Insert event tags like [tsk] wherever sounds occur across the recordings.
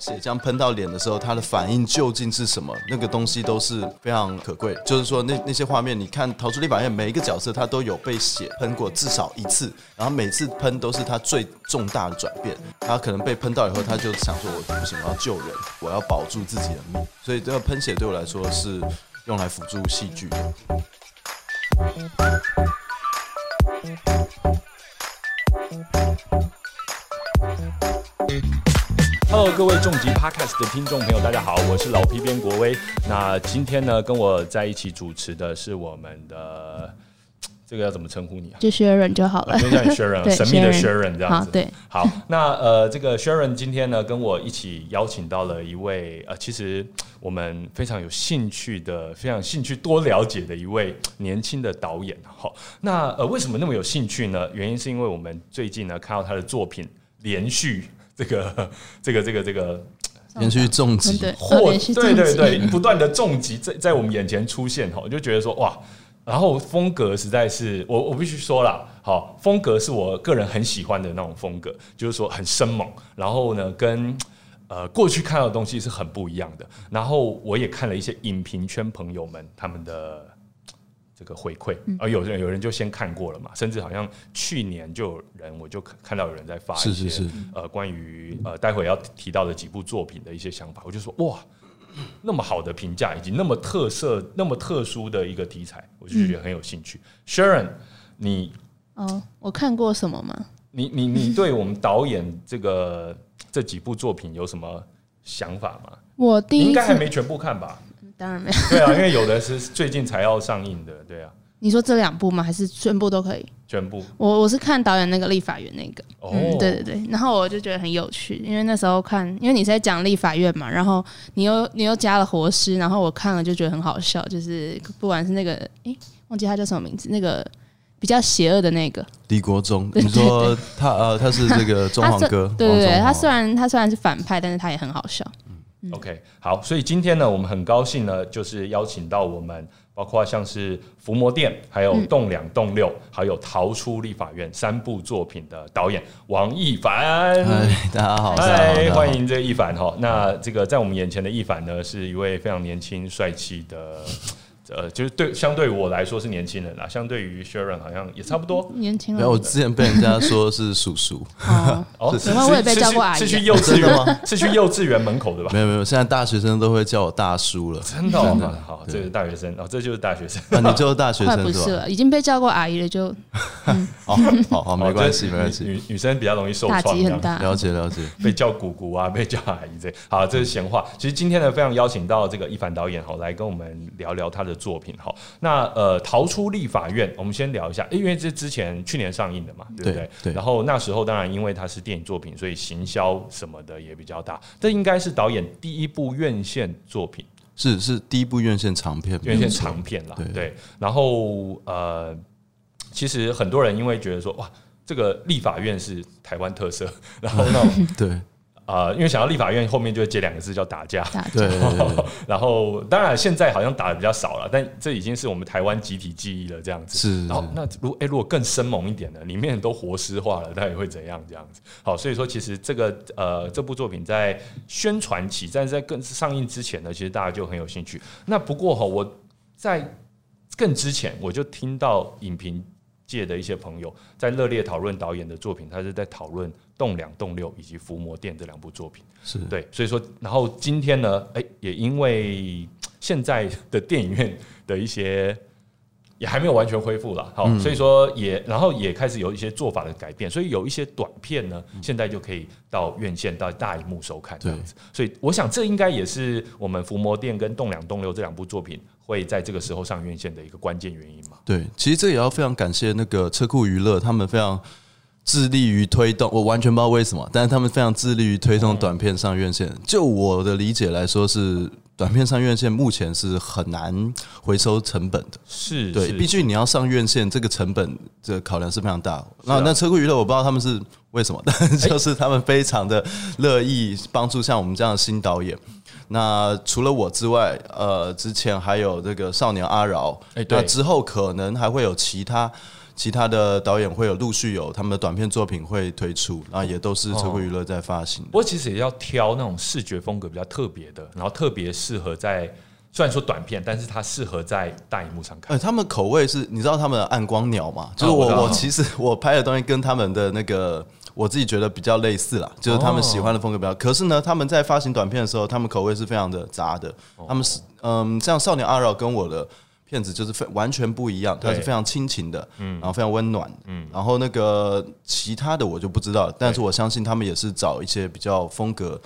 血浆喷到脸的时候，他的反应究竟是什么？那个东西都是非常可贵。就是说，那那些画面，你看《逃出立法院》，每一个角色他都有被血喷过至少一次，然后每次喷都是他最重大的转变。他可能被喷到以后，他就想说：“我不行，我要救人，我要保住自己的命。”所以，这个喷血对我来说是用来辅助戏剧的。Hello，各位重疾 Podcast 的听众朋友，大家好，我是老皮边国威。那今天呢，跟我在一起主持的是我们的这个要怎么称呼你啊？就 Sharon 就好了，就叫你 Sharon，[laughs] 神秘的 Sharon 这样子。对，好，那呃，这个 Sharon 今天呢，跟我一起邀请到了一位呃，其实我们非常有兴趣的、非常兴趣多了解的一位年轻的导演。好，那呃，为什么那么有兴趣呢？原因是因为我们最近呢，看到他的作品连续。这个这个这个这个连续重击，或对对对，不断的重击在在我们眼前出现哈，我就觉得说哇，然后风格实在是我我必须说了，好风格是我个人很喜欢的那种风格，就是说很生猛，然后呢跟呃过去看到的东西是很不一样的，然后我也看了一些影评圈朋友们他们的。这个回馈，而有人有人就先看过了嘛，甚至好像去年就有人我就看到有人在发一些呃关于呃待会要提到的几部作品的一些想法，我就说哇，那么好的评价以及那么特色、那么特殊的一个题材，我就觉得很有兴趣。Sharon，你哦，我看过什么吗？你你你对我们导演这个这几部作品有什么想法吗？我第一应该还没全部看吧。当然没有。对啊，因为有的是最近才要上映的，对啊。你说这两部吗？还是全部都可以？全部。我我是看导演那个立法院那个，嗯，对对对。然后我就觉得很有趣，因为那时候看，因为你在讲立法院嘛，然后你又你又加了活尸，然后我看了就觉得很好笑，就是不管是那个，哎，忘记他叫什么名字，那个比较邪恶的那个李国忠。你说他呃，他是这个 [laughs] 中皇哥，对对对，他虽然他虽然是反派，但是他也很好笑。OK，好，所以今天呢，我们很高兴呢，就是邀请到我们，包括像是《伏魔殿》、还有《栋两栋六》、还有《逃出立法院》三部作品的导演王一凡。嗨，大家好，嗨，欢迎这个一凡哈。那这个在我们眼前的一凡呢，是一位非常年轻帅气的。呃，就是对，相对我来说是年轻人啦。相对于 Sharon 好像也差不多年轻。然后我之前被人家说是叔叔。哦，[laughs] 什么？我也被叫过阿姨。是去幼稚园吗？是去幼稚园门口的吧？没有没有，现在大学生都会叫我大叔了。真的？吗。好，这是大学生哦，这就是大学生。啊，你就是大学生不是了，已经被叫过阿姨了，就。[laughs] 好好好，没关系没关系。女女生比较容易受创，很大。了解了解。被叫姑姑啊，被叫阿姨这。好，这是闲话。其实今天呢，非常邀请到这个一凡导演好，来跟我们聊聊他的作品哈。那呃，逃出立法院，我们先聊一下，因为这之前去年上映的嘛，对不对？对。然后那时候当然因为它是电影作品，所以行销什么的也比较大。这应该是导演第一部院线作品，是是第一部院线长片，院线长片了。对。然后呃，其实很多人因为觉得说，哇，这个立法院是台湾特色，然后那种 [laughs] 对。啊，因为想到立法院后面就会接两个字叫打架，对。[laughs] 然后当然现在好像打的比较少了，但这已经是我们台湾集体记忆了，这样子。是。然后那如哎如果更生猛一点的，里面都活尸化了，那也会怎样？这样子。好，所以说其实这个呃这部作品在宣传期，但是在更上映之前呢，其实大家就很有兴趣。那不过哈，我在更之前我就听到影评界的一些朋友在热烈讨论导演的作品，他是在讨论。栋梁》《栋六以及伏魔殿这两部作品。是。对，所以说，然后今天呢，哎，也因为现在的电影院的一些也还没有完全恢复了，好，所以说也然后也开始有一些做法的改变，所以有一些短片呢，现在就可以到院线到大荧幕收看这样子，所以我想这应该也是我们伏魔殿跟栋梁栋六这两部作品会在这个时候上院线的一个关键原因嘛。对，其实这也要非常感谢那个车库娱乐，他们非常。致力于推动，我完全不知道为什么，但是他们非常致力于推动短片上院线。就我的理解来说，是短片上院线目前是很难回收成本的。是对，毕竟你要上院线，这个成本这考量是非常大。那那车库娱乐，我不知道他们是为什么，但就是他们非常的乐意帮助像我们这样的新导演。那除了我之外，呃，之前还有这个少年阿饶，哎，那之后可能还会有其他。其他的导演会有陆续有他们的短片作品会推出，然后也都是车库娱乐在发行。不过其实也要挑那种视觉风格比较特别的，然后特别适合在虽然说短片，但是它适合在大荧幕上看。呃，他们口味是，你知道他们的暗光鸟嘛？就是我我其实我拍的东西跟他们的那个。我自己觉得比较类似啦，就是他们喜欢的风格比较。可是呢，他们在发行短片的时候，他们口味是非常的杂的。他们是嗯，像《少年阿饶》跟我的片子就是非完全不一样，它是非常亲情的，嗯，然后非常温暖，嗯，然后那个其他的我就不知道，但是我相信他们也是找一些比较风格。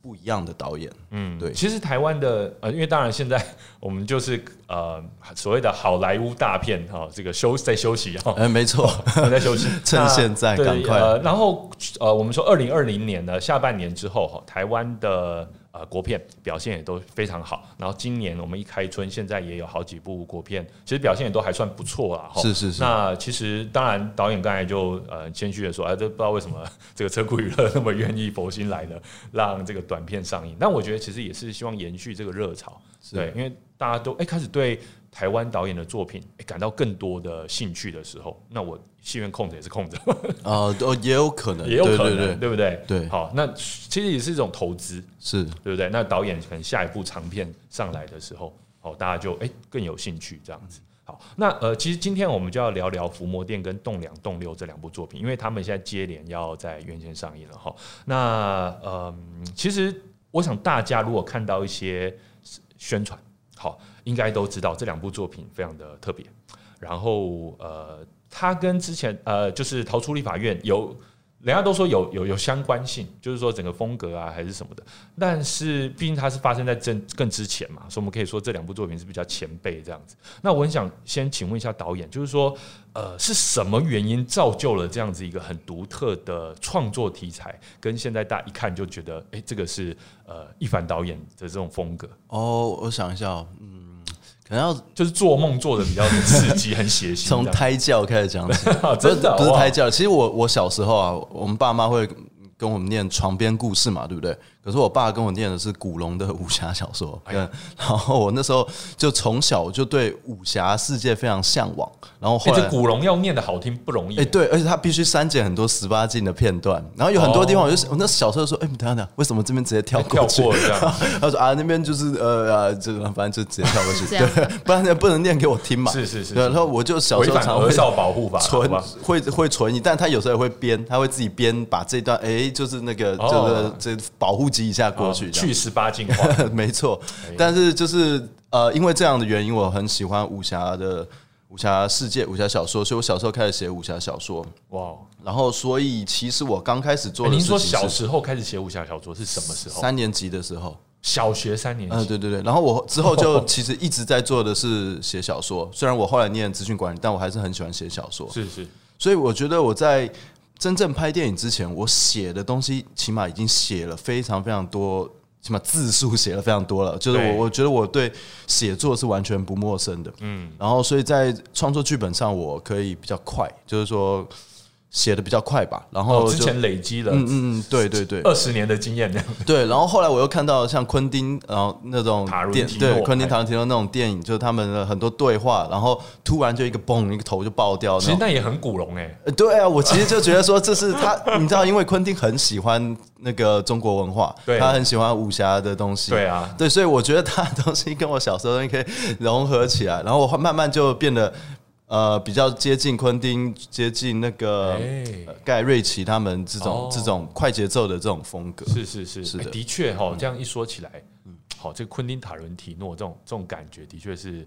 不一样的导演，嗯，对。其实台湾的呃，因为当然现在 [laughs] 我们就是呃所谓的好莱坞大片哈，这个休在休息哈，哎，没错，在休息，[laughs] 趁现在赶快。然后呃，我们说二零二零年的下半年之后哈，台湾的。呃，国片表现也都非常好。然后今年我们一开春，现在也有好几部国片，其实表现也都还算不错啦。是是是。那其实当然，导演刚才就呃谦虚的说，哎，这不知道为什么这个车库娱乐那么愿意佛心来的，让这个短片上映。但我觉得其实也是希望延续这个热潮，对，因为大家都哎开始对。台湾导演的作品感到更多的兴趣的时候，那我戏院空着也是空着啊，[laughs] 哦，也有可能，[laughs] 也有可能，对不对？对，好，那其实也是一种投资，是对不对？那导演可能下一部长片上来的时候，好，大家就哎更有兴趣这样子。好，那呃，其实今天我们就要聊聊《伏魔殿》跟《栋梁栋六》这两部作品，因为他们现在接连要在院线上映了哈。那呃，其实我想大家如果看到一些宣传，好。应该都知道这两部作品非常的特别，然后呃，它跟之前呃，就是逃出立法院有。人家都说有有有相关性，就是说整个风格啊还是什么的，但是毕竟它是发生在更更之前嘛，所以我们可以说这两部作品是比较前辈这样子。那我很想先请问一下导演，就是说呃是什么原因造就了这样子一个很独特的创作题材，跟现在大家一看就觉得哎这个是呃一凡导演的这种风格？哦，我想一下，嗯。可能要就是做梦做的比较刺激，很血腥。从胎教开始讲起，[laughs] 真的不是胎教。其实我我小时候啊，我们爸妈会跟我们念床边故事嘛，对不对？可是我爸跟我念的是古龙的武侠小说，嗯，[laughs] 然后我那时候就从小就对武侠世界非常向往，然后后来古龙要念的好听不容易，哎，对，而且他必须删减很多十八禁的片段，然后有很多地方我就我那小时候说，哎，等下等，为什么这边直接跳过去？[laughs] 他说啊，那边就是呃啊，这个反正就直接跳过去，[laughs] 对，不然不能念给我听嘛，是是是，然后我就小时候常会少保护法存会会存疑，但他有时候也会编，他会自己编把这段，哎，就是那个就是这保护。一下过去，去十八进化，[laughs] 没错。但是就是呃，因为这样的原因，我很喜欢武侠的武侠世界、武侠小说，所以我小时候开始写武侠小说。哇！然后，所以其实我刚开始做，您说小时候开始写武侠小说是什么时候？三年级的时候，小学三年级。嗯，对对对。然后我之后就 [laughs] 其实一直在做的是写小说，虽然我后来念资讯管理，但我还是很喜欢写小说。是是。所以我觉得我在。真正拍电影之前，我写的东西起码已经写了非常非常多，起码字数写了非常多了。就是我我觉得我对写作是完全不陌生的。嗯，然后所以在创作剧本上，我可以比较快，就是说。写的比较快吧，然后之前累积了，嗯嗯，对对对，二十年的经验这样。对，然后后来我又看到像昆汀，然后那种电，对，昆汀塔伦提诺那种电影，就是他们的很多对话，然后突然就一个嘣，一个头就爆掉。其实那也很古龙哎。对啊，我其实就觉得说这是他，[laughs] 你知道，因为昆汀很喜欢那个中国文化，他很喜欢武侠的东西。对啊，对，所以我觉得他的东西跟我小时候可以融合起来，然后我慢慢就变得。呃，比较接近昆汀，接近那个盖瑞奇他们这种这种快节奏的这种风格，是是是。是的，的确哈，这样一说起来，嗯，好，这个昆汀塔伦提诺这种这种感觉，的确是，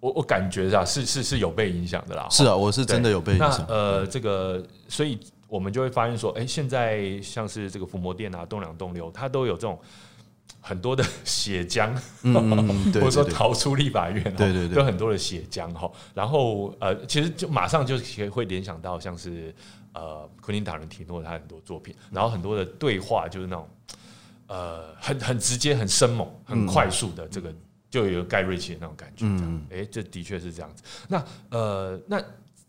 我我感觉啊，是是是有被影响的啦，是啊，我是真的有被影响。呃，这个，所以我们就会发现说，哎，现在像是这个伏魔殿啊，栋梁栋六，它都有这种。很多的血浆，[laughs] 或者说逃出立法院，对对对，有很多的血浆哈。然后呃，其实就马上就会联想到像是呃，昆汀塔伦提诺他很多作品，然后很多的对话就是那种呃，很很直接、很生猛、很快速的这个，就有盖瑞奇的那种感觉。嗯，哎，这的确是这样子。那呃，那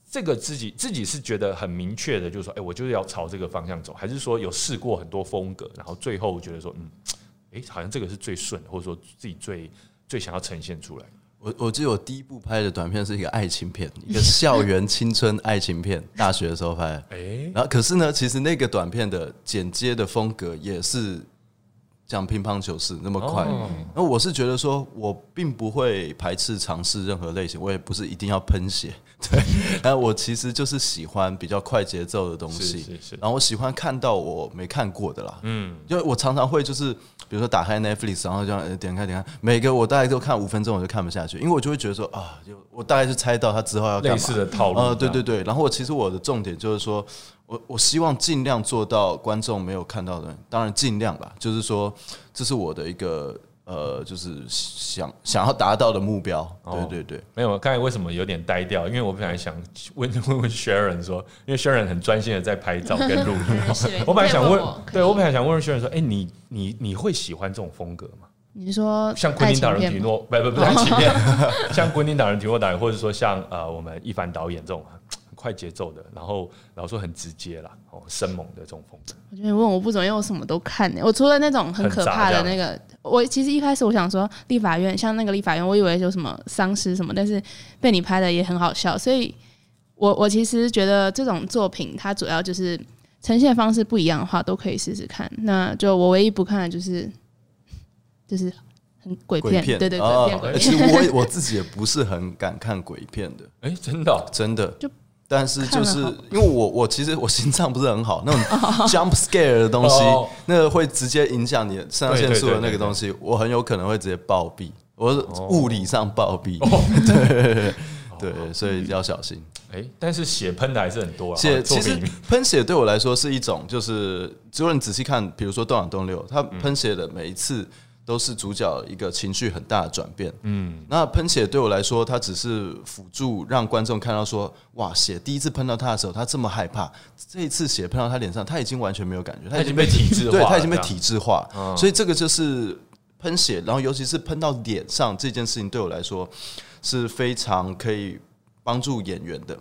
这个自己自己是觉得很明确的，就是说，哎，我就是要朝这个方向走，还是说有试过很多风格，然后最后觉得说，嗯。哎，好像这个是最顺，或者说自己最最想要呈现出来。我我记得我第一部拍的短片是一个爱情片，一个校园青春爱情片，大学的时候拍的。[laughs] 哎，然后可是呢，其实那个短片的剪接的风格也是像乒乓球是那么快。哦。那我是觉得说，我并不会排斥尝试任何类型，我也不是一定要喷血，[laughs] 对。但我其实就是喜欢比较快节奏的东西，是是是。然后我喜欢看到我没看过的啦，嗯，因为我常常会就是，比如说打开 Netflix，然后这样呃点开点开，每个我大概都看五分钟，我就看不下去，因为我就会觉得说啊，就我大概是猜到他之后要干嘛。类似的套路呃，对对对。然后我其实我的重点就是说，我我希望尽量做到观众没有看到的，当然尽量吧，就是说这是我的一个呃，就是想想要达到的目标。哦对对对。没有，刚才为什么有点呆掉？因为我本来想问问 [laughs] 问 Sharon 说，因为 Sharon 很专心的在拍照跟录音，[laughs] 我本来想问对我本来想问问 Sharon 说，哎，你你你会喜欢这种风格吗？你是说像昆汀·达伦爱情片吗提诺，不不不 [laughs] 像昆汀·达伦提诺导演，或者说像呃我们一凡导演这种很快节奏的，然后然后说很直接啦，哦生猛的这种风格。我觉得你问我不准，因为我什么都看呢、我除了那种很可怕的那个，我其实一开始我想说立法院，像那个立法院，我以为有什么丧尸什么，但是被你拍的也很好笑，所以我我其实觉得这种作品它主要就是呈现方式不一样的话，都可以试试看。那就我唯一不看的就是就是很鬼片，鬼片，对对对，哦片鬼其。实我 [laughs] 我自己也不是很敢看鬼片的，哎，真的哦真的就。但是就是因为我我其实我心脏不是很好，那种 [laughs] jump scare 的东西哦，那个会直接影响你的肾上腺素的那个东西，我很有可能会直接暴毙，我是哦。物理上暴毙，[laughs] 对 [laughs] 对，所以要小心。哎，但是血喷的还是很多啊。血其实喷血对我来说是一种，就是如果你仔细看，比如说《动两动六》，它喷血的每一次都是主角一个情绪很大的转变。嗯，那喷血对我来说，它只是辅助让观众看到说，哇，血第一次喷到他的时候，他这么害怕，这一次血喷到他脸上，他已经完全没有感觉，他已经被体制化对他已经被体制化，嗯。所以这个就是喷血，然后尤其是喷到脸上这件事情，对我来说是非常可以帮助演员的，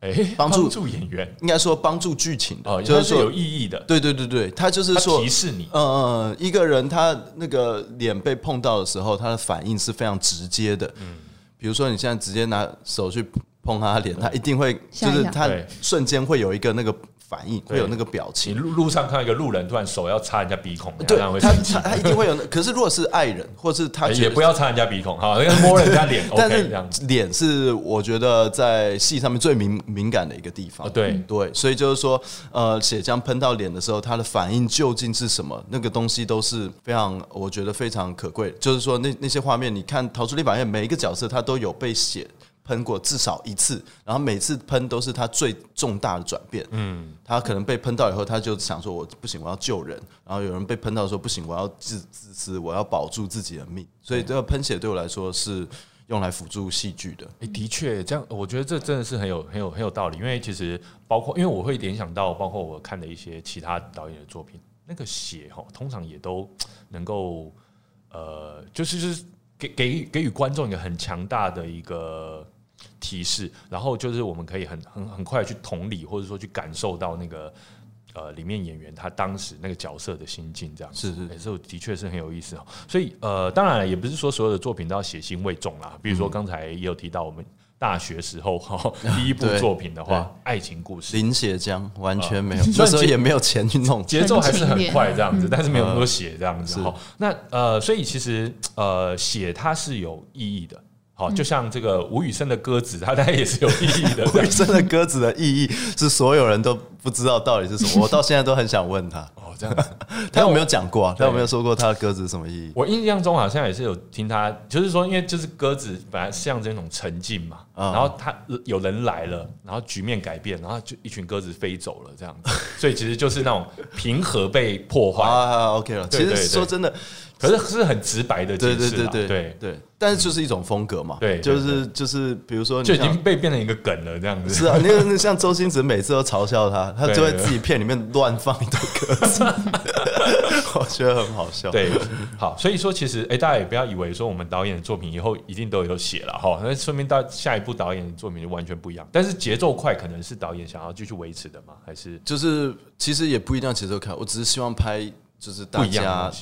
哎，帮助助演员。应该说帮助剧情的，哦，就是说有意义的，对对对对，他就是说提示你。嗯嗯，一个人他那个脸被碰到的时候，他的反应是非常直接的。嗯，比如说你现在直接拿手去碰他的脸，他一定会就是他瞬间会有一个那个反应，会有那个表你情。路路上看到一个路人突然手要插人家鼻孔，对会他他。他一定会有那，可是如果是爱人，或是他也不要插人家鼻孔，哈，那个 [laughs] 摸人家脸但是脸是我觉得在戏上面最敏敏感的一个地方。哦，对，对，所以就是说，呃，血浆喷到脸的时候，他的反应究竟是什么？那个东西都是非常，我觉得非常可贵。就是说，那那些画面，你看《逃出立法院》，每一个角色他都有被血喷过至少一次，然后每次喷都是他最重大的转变。嗯，他可能被喷到以后，他就想说：“我不行，我要救人。”然后有人被喷到说：“不行，我要自自私，我要保住自己的命。”所以这个喷血对我来说是用来辅助戏剧的。哎，的确，这样我觉得这真的是很有很有很有道理，因为其实包括因为我会联想到，包括我看的一些其他导演的作品，那个血哈，通常也都能够呃，就是就是给给给予观众一个很强大的一个提示，然后就是我们可以很很很快去同理，或者说去感受到那个。呃，里面演员他当时那个角色的心境，这样子是是欸这的确是很有意思哦。所以呃，当然了，也不是说所有的作品都要写腥味重啦。比如嗯说刚才也有提到，我们大学时候 [laughs] 哈第一部作品的话，爱情故事，淋血浆完全没有，嗯那时候也没有钱去弄。节奏还是很很快这样子，嗯但是没有那么多血这样子是哈。那呃，所以其实呃，血它是有意义的。好，就像这个吴宇森的鸽子，它当然也是有意义的。[laughs] 吴宇森的鸽子的意义是所有人都不知道到底是什么，[laughs] 我到现在都很想问他，哦，这样子。[laughs] 他有没有讲过啊？他有没有说过他的鸽子什么意义？我印象中好像也是有听他，就是说，因为就是鸽子本来象征一种沉静嘛，嗯然后他有人来了，然后局面改变，然后就一群鸽子飞走了这样子，所以其实就是那种平和被破坏，啊，OK 了。其实说真的，可是是很直白的解释啦，对对对对对，对，但是就是一种风格嘛。对对就是就是，比如说就已经。被变成一个梗了这样子。是啊，那个那像周星驰每次都嘲笑他，他就会对对自己片里面乱放一堆歌词，[laughs] 我觉得很好笑。对，好，所以说其实，哎、大家也不要以为说我们导演的作品以后一定都有写了哈，那说明到下一部导演的作品就完全不一样。但是节奏快可能是导演想要继续维持的吗？还是就是其实也不一定要节奏快，我只是希望拍就是大家？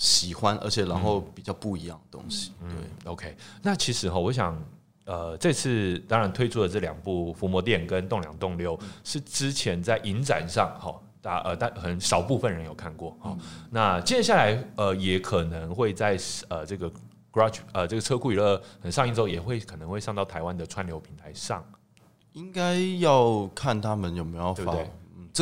喜欢，而且然后比较不一样的东西。对，OK。那其实哈，我想，呃，这次当然推出的这两部《伏魔殿》跟《栋两栋六》，是之前在影展上哈，大呃但很少部分人有看过哈。那接下来呃，也可能会在呃这个 Garage 呃这个车库娱乐很上映之后，也会可能会上到台湾的串流平台上。应该要看他们有没有发。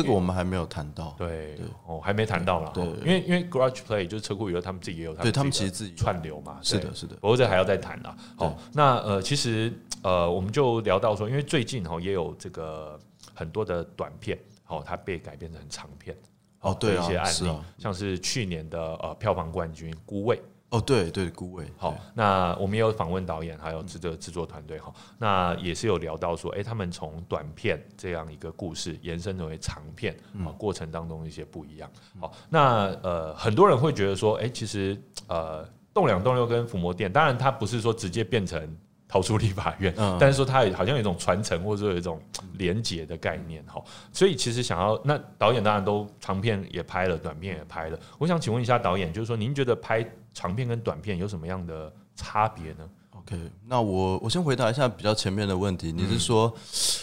这个我们还没有谈到，对，哦，还没谈到了，对，因为因为 Garage Play 就是车库娱乐，他们自己也有，对他们其实自己串流嘛，是的，是的，不过这还要再谈啦。好，那呃，其实呃，我们就聊到说，因为最近哈也有这个很多的短片，哦，它被改编成长片，哦，对一些案例，像是去年的呃票房冠军《孤味》。哦，对对，顾伟。好，那我们也有访问导演，还有制作制作团队哈。那也是有聊到说，哎，他们从短片这样一个故事延伸成为长片，啊，过程当中一些不一样。好，那呃，很多人会觉得说，哎，其实呃，栋梁栋六跟伏魔殿，当然它不是说直接变成逃出立法院，但是说它好像有一种传承，或者说有一种连结的概念哈。所以其实想要，那导演当然都长片也拍了，短片也拍了。我想请问一下导演，就是说您觉得拍？长片跟短片有什么样的差别呢？OK，那我我先回答一下比较前面的问题。你是说，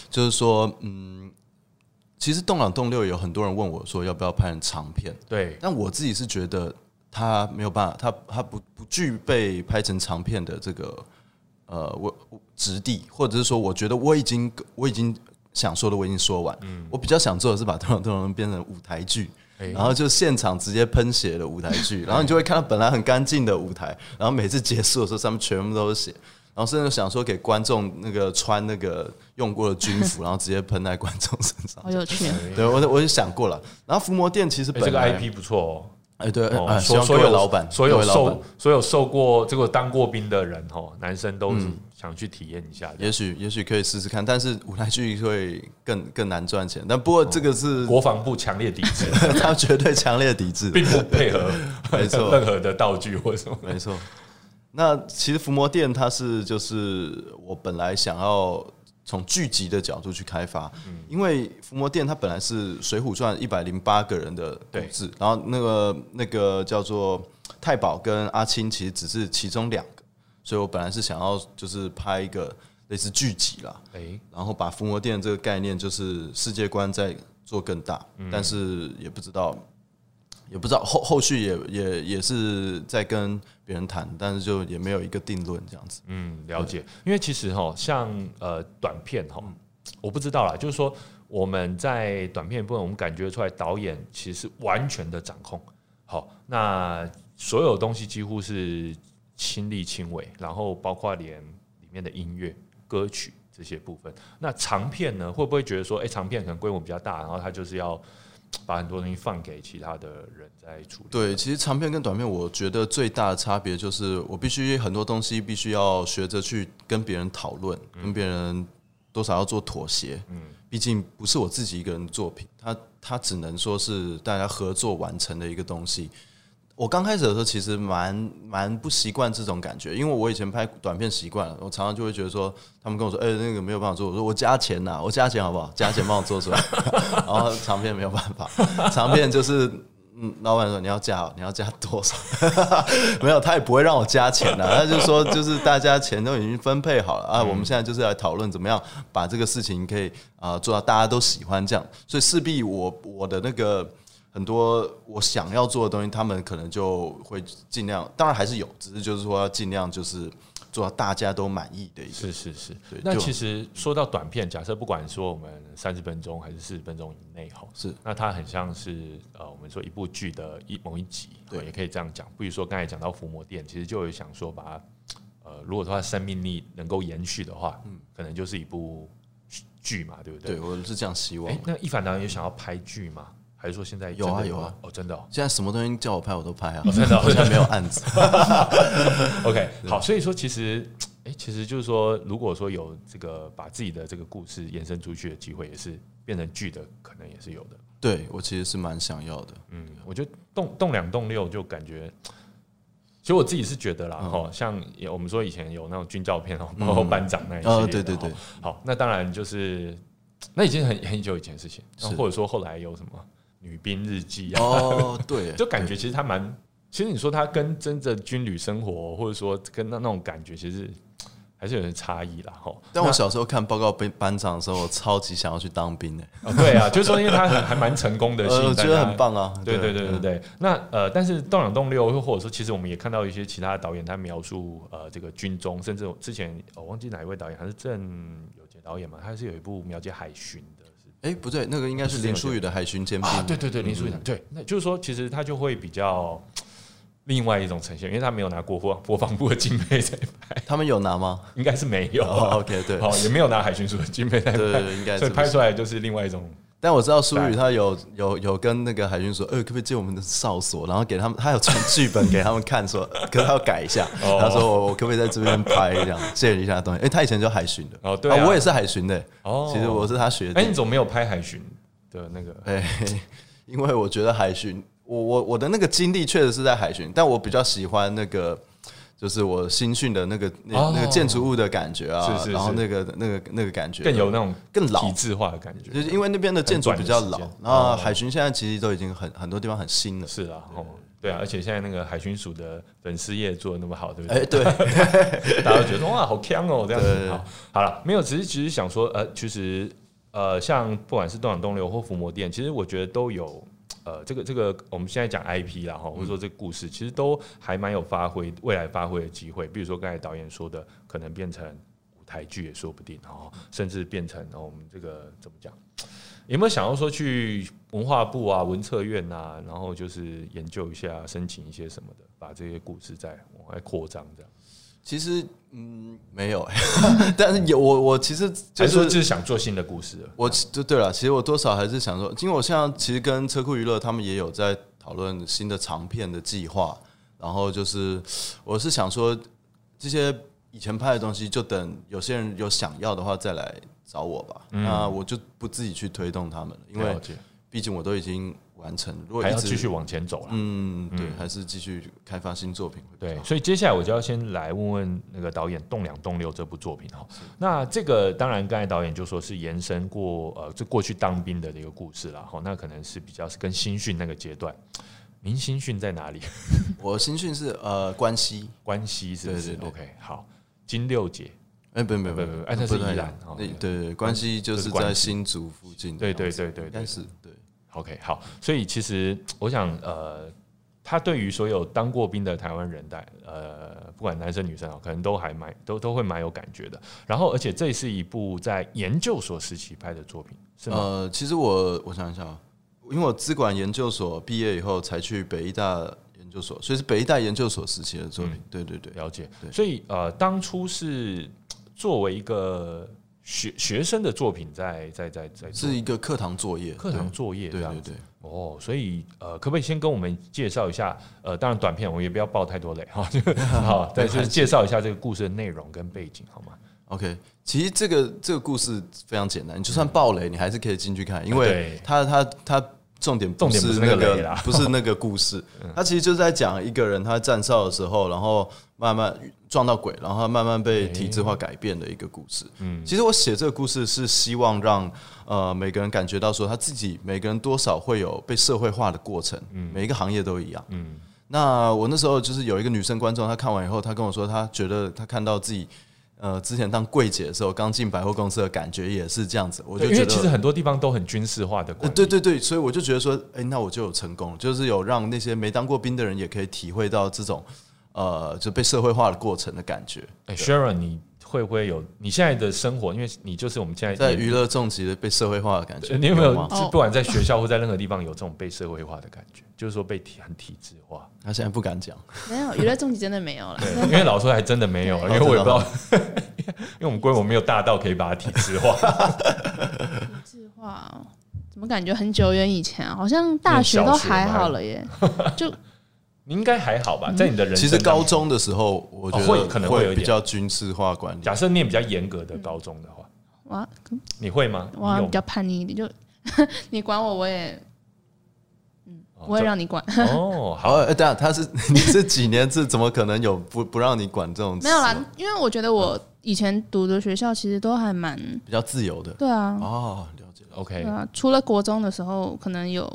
就是说，嗯，其实《动两动六》有很多人问我说要不要拍成长片，对。但我自己是觉得它没有办法，它它不不具备拍成长片的这个呃我质地，或者是说，我觉得我已经我已经想说的我已经说完。嗯，我比较想做的是把《动两动六》变成舞台剧。然后就现场直接喷血的舞台剧，然后你就会看到本来很干净的舞台，然后每次结束的时候上面全部都是血，然后甚至想说给观众那个穿那个用过的军服，[laughs] 然后直接喷在观众身上，好有趣。对。我我就想过了，然后伏魔殿其实这个 IP 不错哦。哎，对，所所有老板，所有受所有受过这个当过兵的人哦，男生都想去体验一下。也许也许可以试试看，但是舞台剧会更更难赚钱。但不过这个是国防部强烈抵制，[laughs] 他绝对强烈抵制，并不配合，[laughs] 没错，任何的道具或什么，没错。那其实伏魔殿它是就是我本来想要。从剧集的角度去开发，因为伏魔殿它本来是《水浒传》一百零八个人的故事，然后那个那个叫做太保跟阿青，其实只是其中两个，所以我本来是想要就是拍一个类似剧集啦，哎，然后把伏魔殿这个概念就是世界观再做更大，但是也不知道。也不知道后后续也也也是在跟别人谈，但是就也没有一个定论这样子。嗯，了解。因为其实哈，像呃短片哈，我不知道啦，就是说我们在短片部分，我们感觉出来导演其实是完全的掌控。好，那所有东西几乎是亲力亲为，然后包括连里面的音乐、歌曲这些部分。那长片呢，会不会觉得说，哎，长片可能规模比较大，然后他就是要。把很多东西放给其他的人在处理。对，其实长片跟短片，我觉得最大的差别就是，我必须很多东西必须要学着去跟别人讨论，跟别人多少要做妥协。嗯，毕竟不是我自己一个人的作品，它它只能说是大家合作完成的一个东西。我刚开始的时候其实蛮蛮不习惯这种感觉，因为我以前拍短片习惯了，我常常就会觉得说，他们跟我说，哎，那个没有办法做，我说我加钱呐，我加钱好不好？加钱帮我做出来。然后长片没有办法，长片就是嗯，老板说你要加，你要加多少？[laughs] 没有，他也不会让我加钱的，他就说就是大家钱都已经分配好了啊，我们现在就是来讨论怎么样把这个事情可以啊做到大家都喜欢这样，所以势必我我的那个。很多我想要做的东西，他们可能就会尽量，当然还是有，只是就是说要尽量就是做到大家都满意的一个。是是是，对。那其实说到短片，假设不管说我们三十分钟还是四十分钟以内，哈，是，那它很像是呃，我们说一部剧的一某一集，对，也可以这样讲。比如说刚才讲到伏魔殿，其实就有想说把它，呃，如果说它生命力能够延续的话，嗯，可能就是一部剧嘛，对不对？对，我是这样希望。那一凡导演有想要拍剧吗？还是说现在有啊有啊哦真的哦，现在什么东西叫我拍我都拍啊，真的 [laughs] 现在没有案子。[laughs] OK，[laughs] 好，所以说其实哎，其实就是说，如果说有这个把自己的这个故事延伸出去的机会，也是变成剧的可能也是有的。对我其实是蛮想要的。嗯，我觉得动动两动六就感觉，其实我自己是觉得啦，哈，像我们说以前有那种军照片哦，包括班长那一些，对对对。好，那当然就是那已经很很久以前的事情，或者说后来有什么。女兵日记啊哦，对，[laughs] 就感觉其实他蛮其实你说他跟真的军旅生活，或者说跟那那种感觉，其实还是有点差异啦。哈。但我小时候看报告班班长的时候，我超级想要去当兵的。[laughs] 哦，对啊，就是说因为他还蛮成功的，[laughs] 我觉得很棒啊。对对对对对。那呃，但是《动两动六》或者说，其实我们也看到一些其他的导演，他描述呃这个军中，甚至之前我忘记哪一位导演，还是郑有杰导演嘛，他是有一部描写海巡的。哎，不对，那个应该是林书宇的《海巡尖兵》。对对对，林书宇的，对，那就是说，其实他就会比较另外一种呈现，因为他没有拿国货国防部的经费在拍。他们有拿吗？应该是没有。OK，对，好，也没有拿海巡署的经费在拍，对，应该所以拍出来就是另外一种。但我知道苏宇他有有有跟那个海军说，呃，可不可以借我们的哨所，然后给他们，他有传剧本给他们看，说，[laughs] 可是他要改一下。他说我我可不可以在这边拍这样借一下东西？哎，他以前就海巡的，哦，对啊，我也是海巡的。哦，其实我是他学的。哎，你怎么没有拍海巡的那个？哎，因为我觉得海巡，我我我的那个经历确实是在海巡，但我比较喜欢那个。就是我新训的那个那那个建筑物的感觉啊，然后那个那个那个感觉更有那种更老体制化的感觉，就是因为那边的建筑比较老。然后海巡现在其实都已经很很多地方很新了。是啊，哦，对啊，而且现在那个海巡署的粉丝业做的那么好，对不对？哎，对，[laughs] 大家都觉得哇，好强哦，这样子。好，好了，没有，只是只是想说，呃，其实呃，像不管是东港东流或伏魔店，其实我觉得都有。呃，这个这个，我们现在讲 IP 啦哈，或者说这个故事，其实都还蛮有发挥未来发挥的机会。比如说刚才导演说的，可能变成舞台剧也说不定哦，甚至变成我们这个怎么讲？有没有想要说去文化部啊、文策院啊，然后就是研究一下，申请一些什么的，把这些故事再往外扩张这样？其实，嗯，没有，[laughs] 但是有我，我其实就是就是想做新的故事。我就对了，其实我多少还是想说，因为我现在其实跟车库娱乐他们也有在讨论新的长片的计划，然后就是我是想说，这些以前拍的东西，就等有些人有想要的话再来找我吧。那我就不自己去推动他们了，因为毕竟我都已经。完成，如果还要继续往前走了，嗯，对，还是继续开发新作品。对，所以接下来我就要先来问问那个导演《栋梁栋六》这部作品哈。那这个当然，刚才导演就说是延伸过呃，这过去当兵的一个故事了哈。那可能是比较是跟新训那个阶段。您新训在哪里？[laughs] 我新训是呃关西，关西是不是？OK，好，金六姐。哎，不不不不，哎，那是宜兰。对对，关西就是在新竹附近。对对对对，但是对。OK，好，所以其实我想，呃，他对于所有当过兵的台湾人，代呃，不管男生女生啊，可能都还蛮都都会蛮有感觉的。然后，而且这是一部在研究所时期拍的作品，是吗？呃，其实我我想一下啊，因为我资管研究所毕业以后才去北医大研究所，所以是北医大研究所时期的作品。对对对，了解。所以呃，当初是作为一个。学学生的作品在在在在是一个课堂作业，课堂作业对对对哦，所以呃，可不可以先跟我们介绍一下？呃，当然短片我们也不要爆太多雷哈，[laughs] 好，对就是介绍一下这个故事的内容跟背景好吗？OK，其实这个这个故事非常简单，你就算爆雷，你还是可以进去看，因为他他他。重点重点不是那个 [laughs] 不是那个故事，他其实就是在讲一个人他站哨的时候，然后慢慢撞到鬼，然后慢慢被体制化改变的一个故事。嗯，其实我写这个故事是希望让呃每个人感觉到说他自己每个人多少会有被社会化的过程，嗯，每一个行业都一样。嗯，那我那时候就是有一个女生观众，她看完以后，她跟我说，她觉得她看到自己。呃，之前当柜姐的时候，刚进百货公司的感觉也是这样子。我就觉得其实很多地方都很军事化的。对对对，所以我就觉得说，哎，那我就有成功，就是有让那些没当过兵的人也可以体会到这种呃，就被社会化的过程的感觉。哎，Sharon，你。会不会有你现在的生活？因为你就是我们现在在娱乐重疾的被社会化的感觉。你有没有不管在学校或在任何地方有这种被社会化的感觉？就是说被体很体制化。他现在不敢讲。[laughs] 没有娱乐重疾真的没有了。对，因为老说还真的没有，因为我也不知道，[laughs] 因为我们规模没有大到可以把它体制化。体制化？怎么感觉很久远以前？好像大学都还好了耶。[laughs] 就。你应该还好吧，在你的人其实高中的时候，我觉得会可能会有比较军事化管理。假设念比较严格的高中的话，哇，你会吗？我比较叛逆一点，就你管我，我也，嗯，不会让你管。哦，好，[laughs] 哎，等下他是 [laughs] 你这几年是怎么可能有不不让你管这种？没有啦，因为我觉得我以前读的学校其实都还蛮比较自由的。对啊，哦，了解，OK。对啊，除了国中的时候可能有。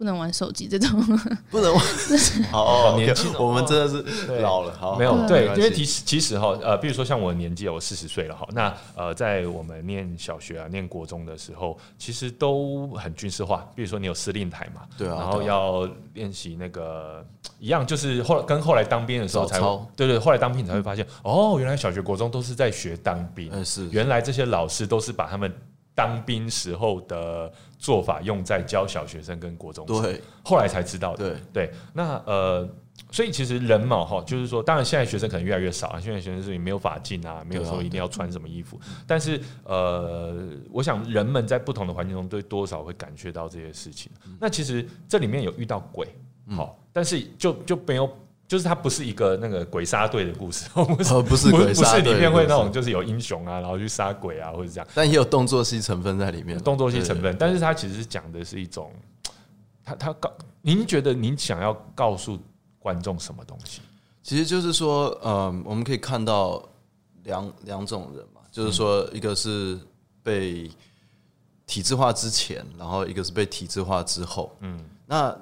不能玩手机这种。[laughs] 不能玩。[laughs] 好好年轻哦我们真的是老了。好，没有对，因为其其实其实哈，呃，比如说像我的年纪，我四十岁了哈，那呃，在我们念小学啊、念国中的时候，其实都很军事化。比如说你有司令台嘛，对啊然后要练习那个一样，就是后来跟后来当兵的时候才对对，后来当兵你才会发现，哦，原来小学、国中都是在学当兵，嗯是原来这些老师都是把他们当兵时候的做法用在教小学生跟国中生，对后来才知道的。对对，那呃，所以其实人嘛，哈，就是说，当然现在学生可能越来越少啊，现在学生是没有法镜啊，没有说一定要穿什么衣服，但是呃，我想人们在不同的环境中，对多少会感觉到这些事情。嗯那其实这里面有遇到鬼，好、但是就就没有。就是它不是一个那个鬼杀队的故事，[laughs] 不是呃不是鬼杀不是里面会那种就是有英雄啊，然后去杀鬼啊，或者这样。但也有动作戏成分在里面，动作戏成对分，但是它其实是讲的是一种，[tsk] 他他告您觉得您想要告诉观众什么东西？其实就是说，嗯，我们可以看到两两种人嘛，就是说，一个是被体制化之前，然后一个是被体制化之后。嗯，那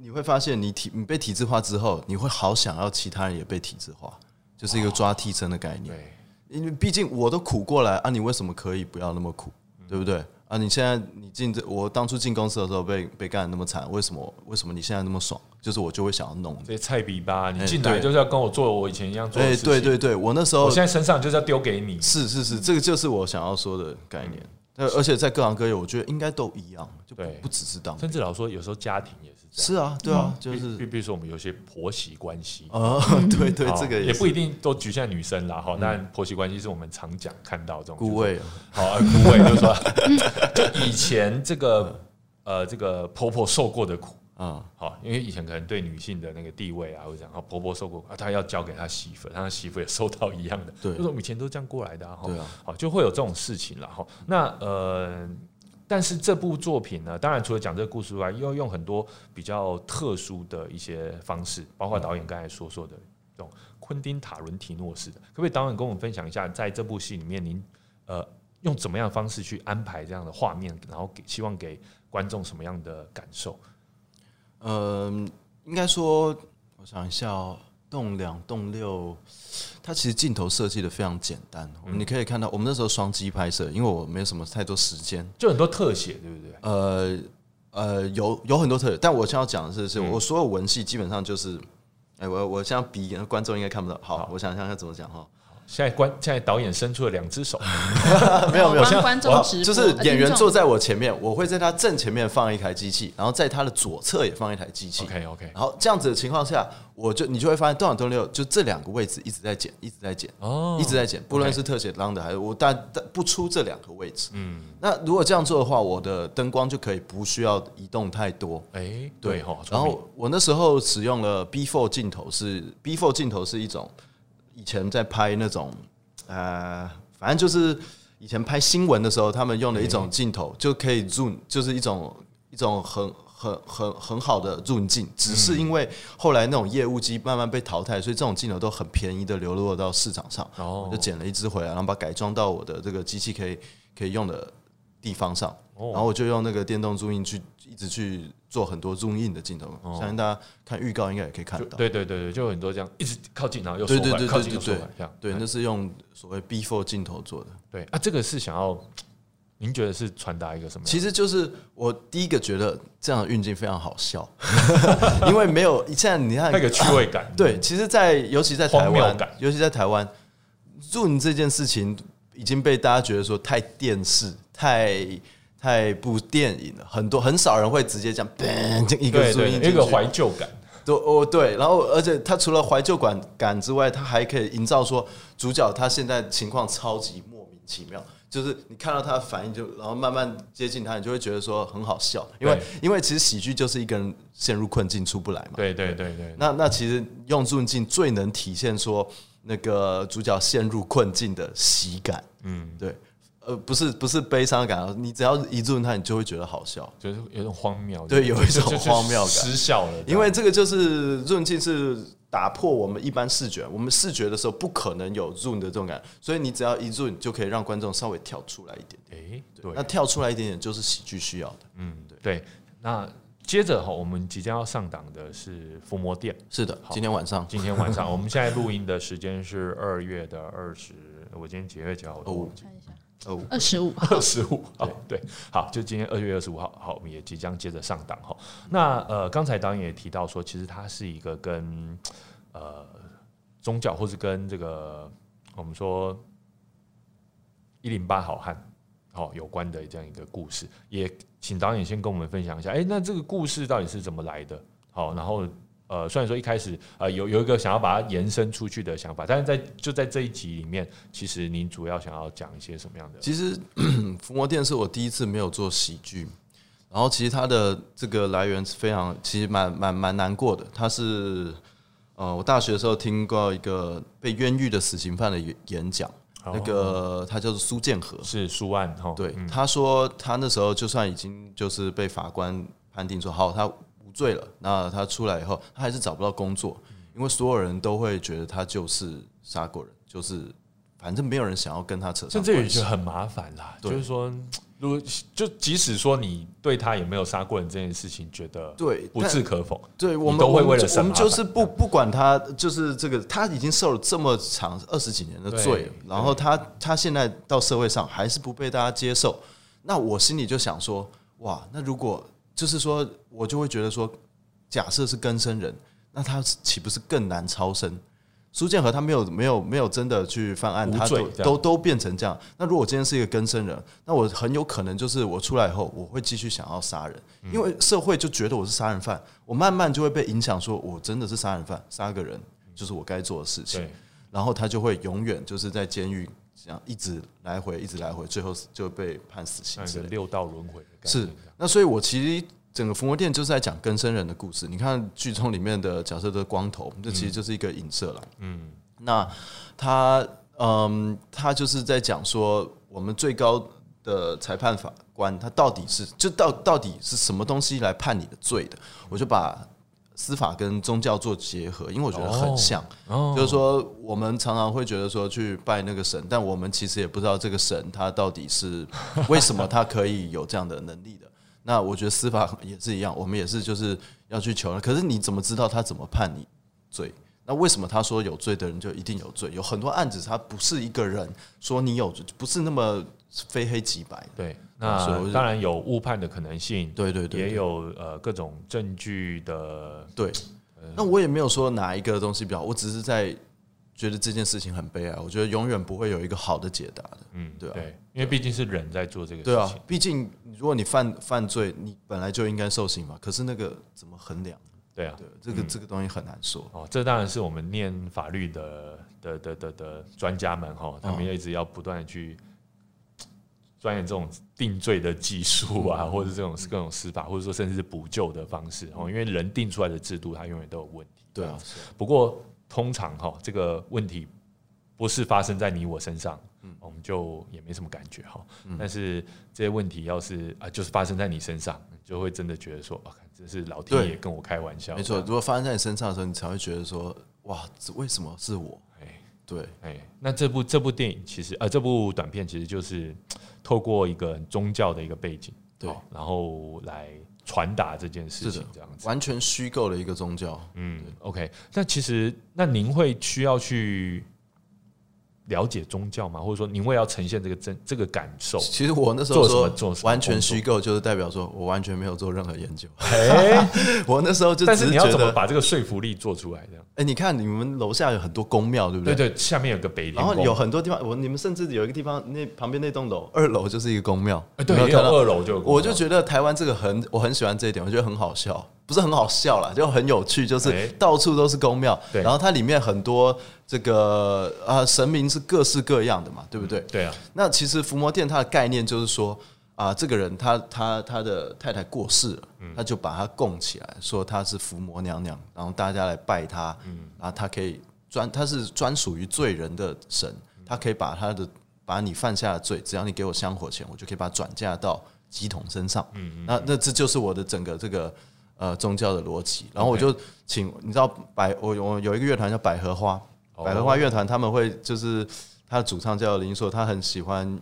你你会发现，你体你被体制化之后，你会好想要其他人也被体制化，就是一个抓替身的概念。对，因为毕竟我都苦过来啊，你为什么可以不要那么苦，嗯对不对？啊，你现在你进这，我当初进公司的时候被被干的那么惨，为什么为什么你现在那么爽？就是我就会想要弄你。这些菜比吧，你哎进来就是要跟我做我以前一样做的哎，事情。对对对，我那时候我现在身上就是要丢给你。是是是，这个就是我想要说的概念。呃而且在各行各业，我觉得应该都一样，就不不只是当。甚至老说，有时候家庭也。是啊，对啊，就是比比比如说我们有些婆媳关系，啊，对对，好这个也不一定都局限在女生啦哈。但婆媳关系是我们常讲看到这种顾位，好，呃枯萎就是说，就以前这个呃这个婆婆受过的苦，啊，好，因为以前可能对女性的那个地位啊，或者讲，啊婆婆受过苦啊，她要交给她媳妇，她媳妇也受到一样的，对就是我们以前都这样过来的啊，哈对啊，好，就会有这种事情了哈。那呃，但是这部作品呢，当然除了讲这个故事之外，又要用很多比较特殊的一些方式，包括导演刚才所说的这种昆汀塔伦提诺式的，可不可以导演跟我们分享一下，在这部戏里面您呃用怎么样的方式去安排这样的画面，然后给希望给观众什么样的感受？嗯，应该说，我想一下哦，动两动六，它其实镜头设计的非常简单。嗯你可以看到，我们那时候双机拍摄，因为我没有什么太多时间，就很多特写，对不对？呃呃，有有很多特写，但我现在要讲的是，嗯是我所有文戏基本上就是，哎、我我现在比观众应该看不到。好，好我想想看怎么讲哈。现在观现在导演伸出了两只手，没 [laughs] 有没有，帮观众就是演员坐在我前面，我会在他正前面放一台机器，然后在他的左侧也放一台机器。OK OK，然后这样子的情况下，我就你就会发现多少多六就这两个位置一直在剪，一直在剪，哦一直在剪，不论是特写当的还是我但但不出这两个位置。嗯，那如果这样做的话，我的灯光就可以不需要移动太多。哎，对哈，然后我那时候使用了 B four 镜头是 B four 镜头是一种以前在拍那种呃，反正就是以前拍新闻的时候，他们用的一种镜头，就可以 zoom，就是一种一种很很很很好的 zoom 镜。只是因为后来那种业务机慢慢被淘汰，所以这种镜头都很便宜的流落到市场上。哦我就捡了一只回来，然后把它改装到我的这个机器可以可以用的地方上。哦然后我就用那个电动 zoom in 去一直去做很多 zoom in 的镜头，相信大家看预告应该也可以看就到。对对对对，就有很多这样一直靠近，然后又缩回来，对对对靠近又对对缩回来，这样对，那是用所谓 before 镜头做的。对啊，这个是想要，您觉得是传达一个什么？其实就是我第一个觉得这样的运镜非常好笑，[laughs] 因为没有现在你看那个趣味感，[laughs] 对，其实在，尤其在台湾尤其在台湾，Zoom 这件事情已经被大家觉得说太电视、太太部电影了，很多很少人会直接这样一个对 Zoom 对，in 一个怀旧感，对哦对，然后而且他除了怀旧感感之外，他还可以营造说主角他现在情况超级莫名其妙，就是你看到他的反应就，然后慢慢接近他，你就会觉得说很好笑，因为因为其实喜剧就是一个人陷入困境出不来嘛。对对对对，那那其实用 zoom 镜最能体现说那个主角陷入困境的喜感，嗯，对，呃，不是不是悲伤的感，你只要一 zoom 它，你就会觉得好笑。就是有种荒谬，对有一种荒谬感失效了，因为这个就是 zoom 镜是打破我们一般视觉，我们视觉的时候不可能有 zoom 的这种感，所以你只要一 zoom 就可以让观众稍微跳出来一点点。哎，对那，跳出来一点点就是喜剧需要的。嗯，对，那接着哈，我们即将要上档的是伏魔殿。是的，今天晚上，今天晚上，我们现在录音的时间是二月的二十，我今天几月几号？哦，看一下，哦，二十五，二十五号，对，好，就今天二月二十五号，好，我们也即将接着上档哈。那呃，刚才导演也提到说，其实它是一个跟呃宗教或是跟这个我们说一零八好汉。好，有关的这样一个故事，也请导演先跟我们分享一下。哎，那这个故事到底是怎么来的？好，然后呃，虽然说一开始呃有有一个想要把它延伸出去的想法，但是在就在这一集里面，其实您主要想要讲一些什么样的？其实伏魔殿是我第一次没有做喜剧，然后其实它的这个来源是非常，其实蛮蛮蛮难过的。它是呃，我大学的时候听过一个被冤狱的死刑犯的演演讲。那个他叫做苏建和，是苏案哈。对，他说他那时候就算已经就是被法官判定说好他无罪了，那他出来以后，他还是找不到工作，因为所有人都会觉得他就是杀过人，就是反正没有人想要跟他扯上。这也就很麻烦啦，就是说。如果就即使说你对他有没有杀过人这件事情，觉得对不置可否，对我们都会为了我们就是不不管他，就是这个他已经受了这么长二十几年的罪，然后他他现在到社会上还是不被大家接受，那我心里就想说，哇，那如果就是说我就会觉得说，假设是根生人，那他岂不是更难超生？苏建和他没有没有没有真的去犯案，他都都都变成这样。那如果今天是一个更生人，那我很有可能就是我出来以后，我会继续想要杀人，因为社会就觉得我是杀人犯，我慢慢就会被影响，说我真的是杀人犯，杀个人就是我该做的事情。然后他就会永远就是在监狱这样一直来回，一直来回，最后就被判死刑，是六道轮回。是那所以，我其实。整个伏魔殿就是在讲更生人的故事。你看剧中里面的角色都是光头，这其实就是一个影射了。嗯，那他嗯，他就是在讲说，我们最高的裁判法官他到底是就到到底是什么东西来判你的罪的？我就把司法跟宗教做结合，因为我觉得很像。就是说，我们常常会觉得说去拜那个神，但我们其实也不知道这个神他到底是为什么他可以有这样的能力的。[laughs] 那我觉得司法也是一样，我们也是就是要去求。可是你怎么知道他怎么判你罪？那为什么他说有罪的人就一定有罪？有很多案子，他不是一个人说你有罪，不是那么非黑即白。对，那当然有误判的可能性。对对对，也有呃各种证据的。对，那我也没有说哪一个东西比较，我只是在。觉得这件事情很悲哀，我觉得永远不会有一个好的解答的。嗯，对啊，对，因为毕竟是人在做这个事情。对啊，毕竟如果你犯犯罪，你本来就应该受刑嘛。可是那个怎么衡量？对啊，对，这个这个东西很难说。哦，这当然是我们念法律的的的的的专家们哈，他们一直要不断的去钻研这种定罪的技术啊，或者这种各种司法，或者说甚至是补救的方式哦。因为人定出来的制度，它永远都有问题。对啊，不过。通常哈，这个问题不是发生在你我身上，嗯，我们就也没什么感觉哈。但是这些问题要是啊，就是发生在你身上，就会真的觉得说，啊，这是老天爷跟我开玩笑。没错，如果发生在你身上的时候，你才会觉得说，哇，为什么是我？哎，对，哎，那这部这部电影其实呃，这部短片其实就是透过一个宗教的一个背景，对，然后来。传达这件事情，这样子完全虚构的一个宗教。嗯，OK。那其实，那您会需要去。了解宗教嘛，或者说您为要呈现这个真这个感受，其实我那时候说做完全虚构，就是代表说我完全没有做任何研究。[laughs] [laughs] 我那时候就但是你要怎么把这个说服力做出来？这样？哎，你看你们楼下有很多宫庙，对不对？对对，下面有个北然后有很多地方，我你们甚至有一个地方，那旁边那栋楼二楼就是一个宫庙。对，有二楼就我就觉得台湾这个很，我很喜欢这一点，我觉得很好笑。不是很好笑啦，就很有趣，就是到处都是宫庙，然后它里面很多这个啊神明是各式各样的嘛，对不对？对啊。那其实伏魔殿它的概念就是说啊，这个人他他他的太太过世了，他就把他供起来，说他是伏魔娘娘，然后大家来拜他，然后他可以专他是专属于罪人的神，他可以把他的把你犯下的罪，只要你给我香火钱，我就可以把它转嫁到鸡桶身上。嗯，那那这就是我的整个这个。呃，宗教的逻辑，然后我就请你知道百我我有一个乐团叫百合花，百合花乐团他们会就是他的主唱叫林硕，他很喜欢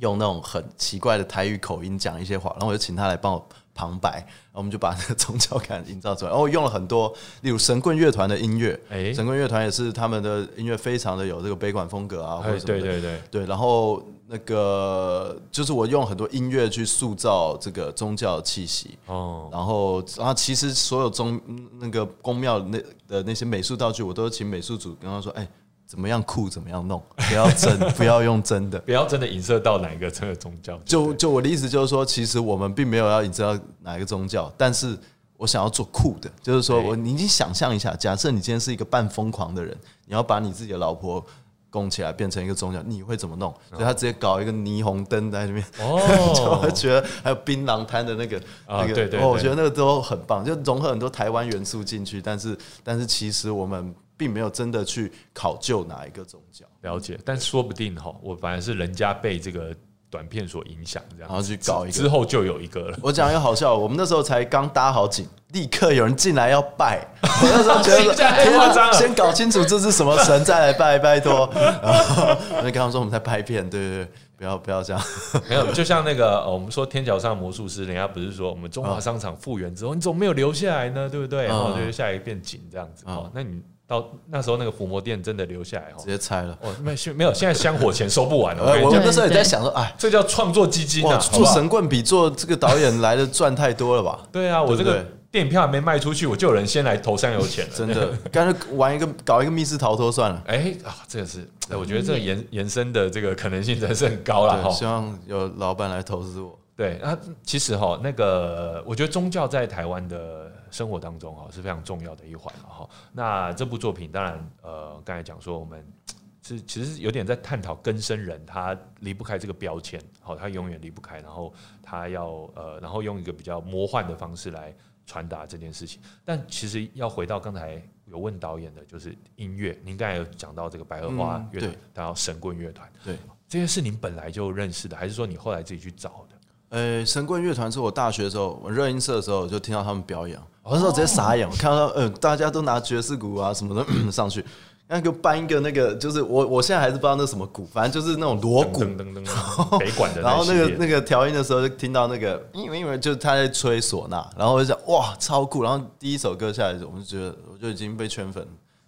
用那种很奇怪的台语口音讲一些话，然后我就请他来帮我旁白，然 [laughs] 后我们就把那个宗教感营造出来。然后用了很多，例如神棍乐团的音乐，哎神棍乐团也是他们的音乐非常的有这个悲观风格啊，或者什么的。对对对，对，然后那个就是我用很多音乐去塑造这个宗教气息，哦，然后然后其实所有宗那个宫庙那的那些美术道具，我都请美术组跟他说，哎，怎么样酷怎么样弄，不要真，[laughs] 不要用真的。不要真的影射到哪一个这个宗教，就就我的意思就是说，其实我们并没有要影射到哪一个宗教，但是我想要做酷的，就是说我你已经想象一下，假设你今天是一个半疯狂的人，你要把你自己的老婆供起来变成一个宗教，你会怎么弄？所以他直接搞一个霓虹灯在里面，[laughs] 就哦会，觉得还有槟榔摊的那个那个，啊对对哦，我觉得那个都很棒，就融合很多台湾元素进去，但是但是其实我们并没有真的去考究哪一个宗教。了解，但说不定哈，我反而是人家被这个短片所影响，这样然后去搞一个之后就有一个了。我讲一个好笑，我们那时候才刚搭好景，立刻有人进来要拜。我那时候觉得 [laughs] 夸张先搞清楚这是什么神，再来拜，拜托。然 [laughs] 后我就跟他们说我们在拍片，对对对，不要不要这样。[laughs] 没有，就像那个呃我们说天桥上的魔术师，人家不是说我们中华商场复原之后，你怎么没有留下来呢？对不对？嗯然后留下来变景这样子。嗯哦，那你到那时候那个伏魔殿真的留下来哦直，接拆了。哦，没有没有，现在香火钱收不完了。我那时候也在想说，哎，这叫创作基金，啊！做神棍比做这个导演来的赚太多了吧？对啊，我这个电影票还没卖出去，我就有人先来投香油钱了。[laughs] 真的，干脆玩一个搞一个密室逃脱算了。哎啊，这个是，哎我觉得这个延延伸的这个可能性真的是很高了，哈。希望有老板来投资我。对啊，其实哈，那个我觉得宗教在台湾的生活当中哈是非常重要的一环了哈。那这部作品当然呃，刚才讲说我们 [tsk] 是其实有点在探讨根生人他离不开这个标签，好，他永远离不开，然后他要呃，然后用一个比较魔幻的方式来传达这件事情。但其实要回到刚才有问导演的，就是音乐，您刚才有讲到这个百合花嗯乐团，然后神棍乐团，对，这些是您本来就认识的，还是说你后来自己去找的？呃，神棍乐团是我大学的时候，我热音社的时候我就听到他们表演，我那时候直接傻眼，我看到呃大家都拿爵士鼓啊什么的 [coughs] 上去，那个搬一个那个就是我我现在还是不知道那什么鼓，反正就是那种锣鼓。噔噔噔噔，[laughs] 北管的然后那个那个调音的时候，就听到那个，因为因为就是他在吹唢呐，然后我就想哇超酷，然后第一首歌下来，我就觉得我就已经被圈粉，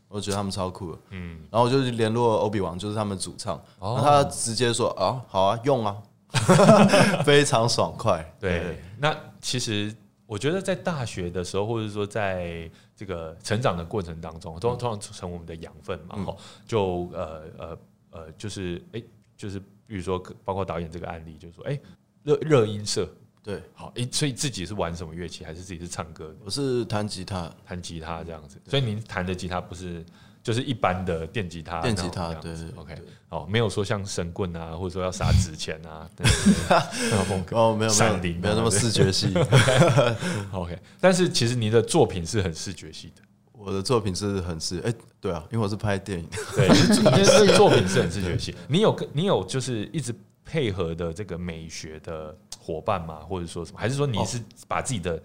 我就觉得他们超酷了，嗯，然后我就去联络欧比王，就是他们主唱，哦。然后他直接说啊好啊用啊，[laughs] 非常爽快，对，那其实我觉得在大学的时候，或者说在这个成长的过程当中，都通常成我们的养分嘛，哈、就呃呃呃，就是哎、就是比如说包括导演这个案例，就是说哎热热音社，对，好，哎、所以自己是玩什么乐器，还是自己是唱歌的，我是弹吉他，弹吉他这样子？所以您弹的吉他不是就是一般的电吉他电吉他对对对 OK，对哦，没有说像神棍啊，或者说要撒纸钱啊，[laughs] 风格。哦，没有没有没有那么对视觉系，[laughs] OK，但是其实你的作品是很视觉系的，我的作品是很视，哎，对啊，因为我是拍电影，对，[laughs] 你的作品是很视觉系。你有跟你有就是一直配合的这个美学的伙伴吗？或者说什么？还是说你是把自己的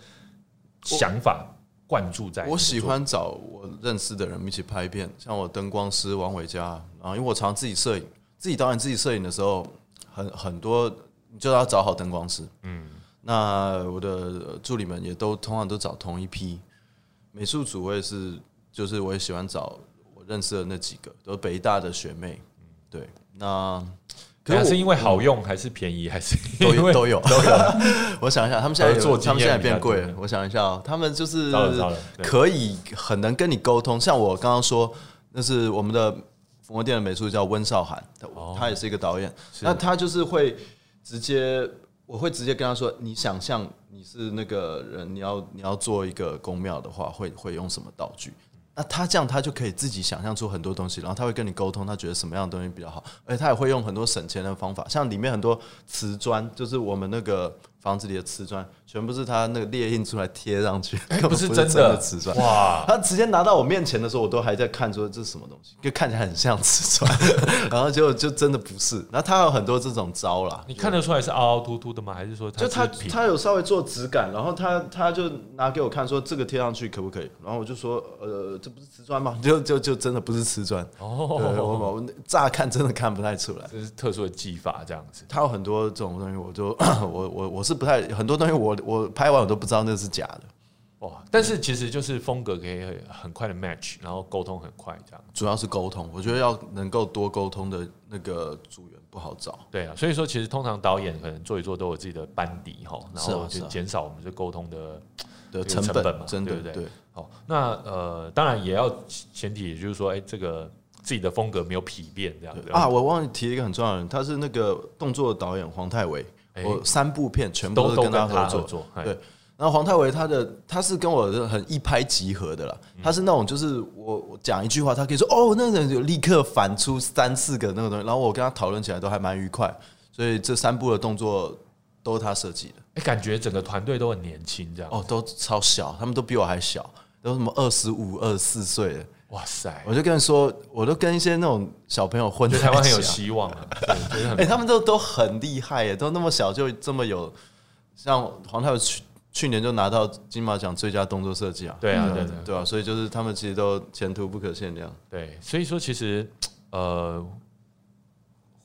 想法灌注在我喜欢找我认识的人一起拍片，像我灯光师王伟佳，然后因为我常自己摄影，自己导演自己摄影的时候，很很多你就要找好灯光师，嗯，那我的助理们也都通常都找同一批，美术组我也是，就是我也喜欢找我认识的那几个，都是北大的学妹，对，那品，可我是因为好用，还是便宜，还是都有都有都有。[laughs] [laughs] 我想一下，他们现在合作经有他们现在变贵了。我想一下哦，他们就是可以很能跟你沟通。像我刚刚说，那是我们的佛魔店的美术叫温少涵，他也是一个导演。那他就是会直接，我会直接跟他说，你想象你是那个人，你要你要做一个宫庙的话，会会用什么道具？那他这样，他就可以自己想象出很多东西，然后他会跟你沟通，他觉得什么样的东西比较好，而且他也会用很多省钱的方法，像里面很多瓷砖，就是我们那个房子里的瓷砖，全部是他那个列印出来贴上去，[laughs] 不是真真的瓷砖。哇，他直接拿到我面前的时候，我都还在看说这是什么东西，就看起来很像瓷砖，[laughs] 然后就就真的不是。然后他有很多这种招啦，你看得出来是凹凹凸凸的吗？还是说就他他有稍微做质感，然后他他就拿给我看说这个贴上去可不可以？然后我就说呃这不是瓷砖吗？[laughs] 就就就真的不是瓷砖。哦，我哦，我乍看真的看不太出来。这是特殊的技法这样子。他有很多这种东西，我就 [coughs] 我我我是是不太很多东西我我拍完我都不知道那是假的。哇！但是其实就是风格可以很快的 match，然后沟通很快，这样主要是沟通。我觉得要能够多沟通的那个组员不好找。对啊，所以说其实通常导演可能做一做都有自己的班底哈，然后就减少我们这沟通的的成本嘛，真的对不对？对。好，那呃，当然也要前提，也就是说，哎，这个自己的风格没有疲变这样子啊。我忘记提一个很重要的人，他是那个动作导演黄泰维，我三部片全部都是跟他合作，对。然后黄泰维他的他是跟我很一拍即合的啦，他是那种就是我我讲一句话，他可以说哦，那人就立刻反出三四个那个东西，然后我跟他讨论起来都还蛮愉快，所以这三部的动作都是他设计的。哎，感觉整个团队都很年轻，这样哦，都超小，他们都比我还小，都什么二十五、二十四岁的。哇塞！我就跟你说，我都跟一些那种小朋友混，台湾很有希望啊。哎，他们都都很厉害耶，都那么小就这么有，像黄太去去年就拿到金马奖最佳动作设计啊。对啊，对对对啊，所以就是他们其实都前途不可限量。对，所以说其实呃，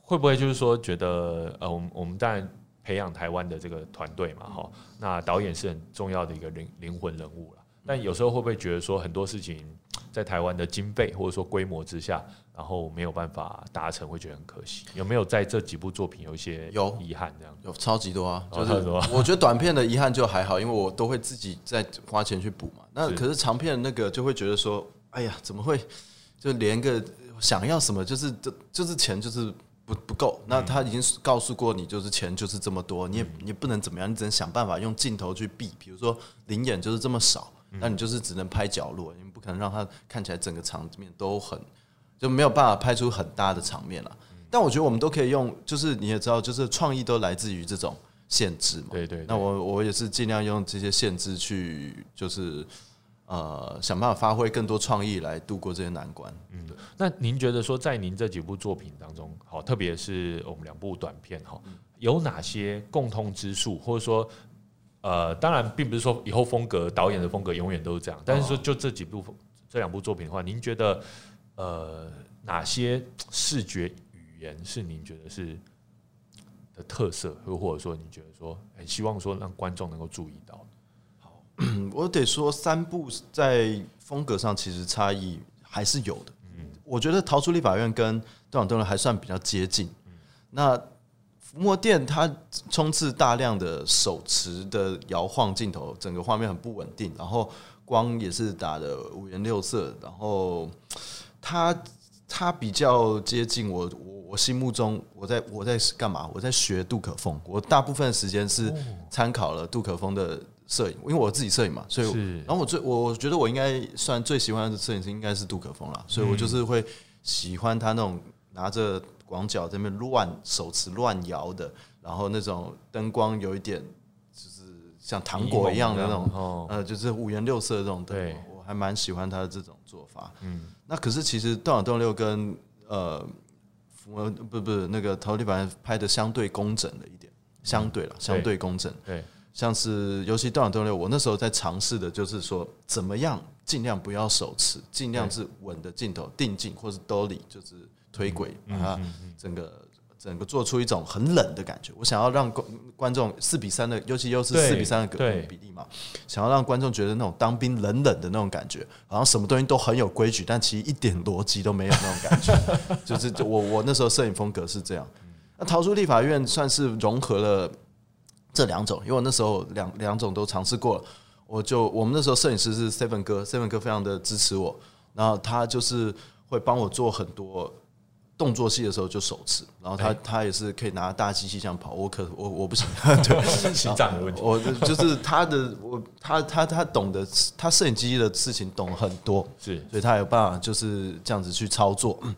会不会就是说觉得呃，我们我们当然培养台湾的这个团队嘛，哈，那导演是很重要的一个灵灵魂人物了。但有时候会不会觉得说很多事情在台湾的经费或者说规模之下，然后没有办法达成，会觉得很可惜？有没有在这几部作品有一些有遗憾？这样有超级多啊，就是。[laughs] 我觉得短片的遗憾就还好，因为我都会自己再花钱去补嘛。那可是长片那个就会觉得说，哎呀，怎么会就连个想要什么就是这就是钱就是不不够？那他已经告诉过你，就是钱就是这么多，你也你不能怎么样，你只能想办法用镜头去避。比如说灵眼就是这么少。那你就是只能拍角落，可能让它看起来整个场面都很就没有办法拍出很大的场面了。但我觉得我们都可以用，就是你也知道，就是创意都来自于这种限制嘛。对对。那我我也是尽量用这些限制去，就是呃想办法发挥更多创意来度过这些难关。嗯，那您觉得说在您这几部作品当中，好，特别是我们两部短片哈，有哪些共通之处，或者说？呃，当然，并不是说以后风格导演的风格永远都是这样，但是说就这几部这两部作品的话，您觉得呃哪些视觉语言是您觉得是的特色，又或者说你觉得说很希望说让观众能够注意到？好，我得说三部在风格上其实差异还是有的。嗯，我觉得《逃出立法院》跟《动两动还算比较接近。那伏魔殿它充斥大量的手持的摇晃镜头，整个画面很不稳定，然后光也是打的五颜六色，然后它它比较接近我我我心目中我在我在干嘛？我在学杜可风，我大部分时间是参考了杜可风的摄影，因为我自己摄影嘛，所以然后我最我觉得我应该算最喜欢的摄影师应该是杜可风了，所以我就是会喜欢他那种拿着。广角这边乱手持乱摇的，然后那种灯光有一点就是像糖果一样的那种，呃，就是五颜六色的这种灯，我还蛮喜欢他的这种做法。嗯，那可是其实《动两动六》跟呃，我不不那个陶立凡拍的相对工整了一点，相对了，相对工整。对，像是尤其《动两动六》，我那时候在尝试的就是说，怎么样尽量不要手持，尽量是稳的镜头定镜，或是 dolly，就是。推轨把它整个整个做出一种很冷的感觉。我想要让观观众四比三的，尤其又是四比三的比例嘛，想要让观众觉得那种当兵冷冷的那种感觉，好像什么东西都很有规矩，但其实一点逻辑都没有那种感觉。[laughs] 就是我我那时候摄影风格是这样。那逃出立法院算是融合了这两种，因为我那时候两两种都尝试过了。我就我们那时候摄影师是 Seven 哥，Seven 哥非常的支持我，然后他就是会帮我做很多。动作戏的时候就手持，然后他他也是可以拿大机器这样跑，我可我我不行，[laughs] 对心脏的问题。我就是他的我他他他懂得他摄影机的事情懂很多，是，所以他有办法就是这样子去操作。嗯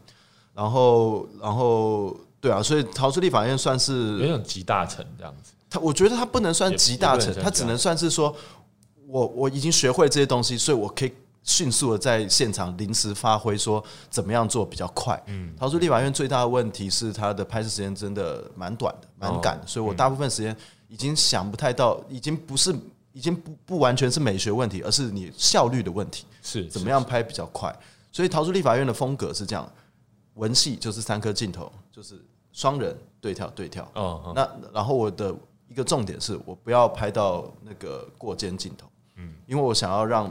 然后然后对啊，所以逃出立法院算是有种集大成这样子。他我觉得他不能算集大成，他只能算是说我我已经学会这些东西，所以我可以。迅速的在现场临时发挥，说怎么样做比较快。嗯，逃出立法院最大的问题是它的拍摄时间真的蛮短的，蛮赶的，所以我大部分时间已经想不太到，已经不是，已经不不完全是美学问题，而是你效率的问题。是怎么样拍比较快？所以逃出立法院的风格是这样：文戏就是三颗镜头，就是双人对跳对跳。哦，那然后我的一个重点是我不要拍到那个过肩镜头，嗯，因为我想要让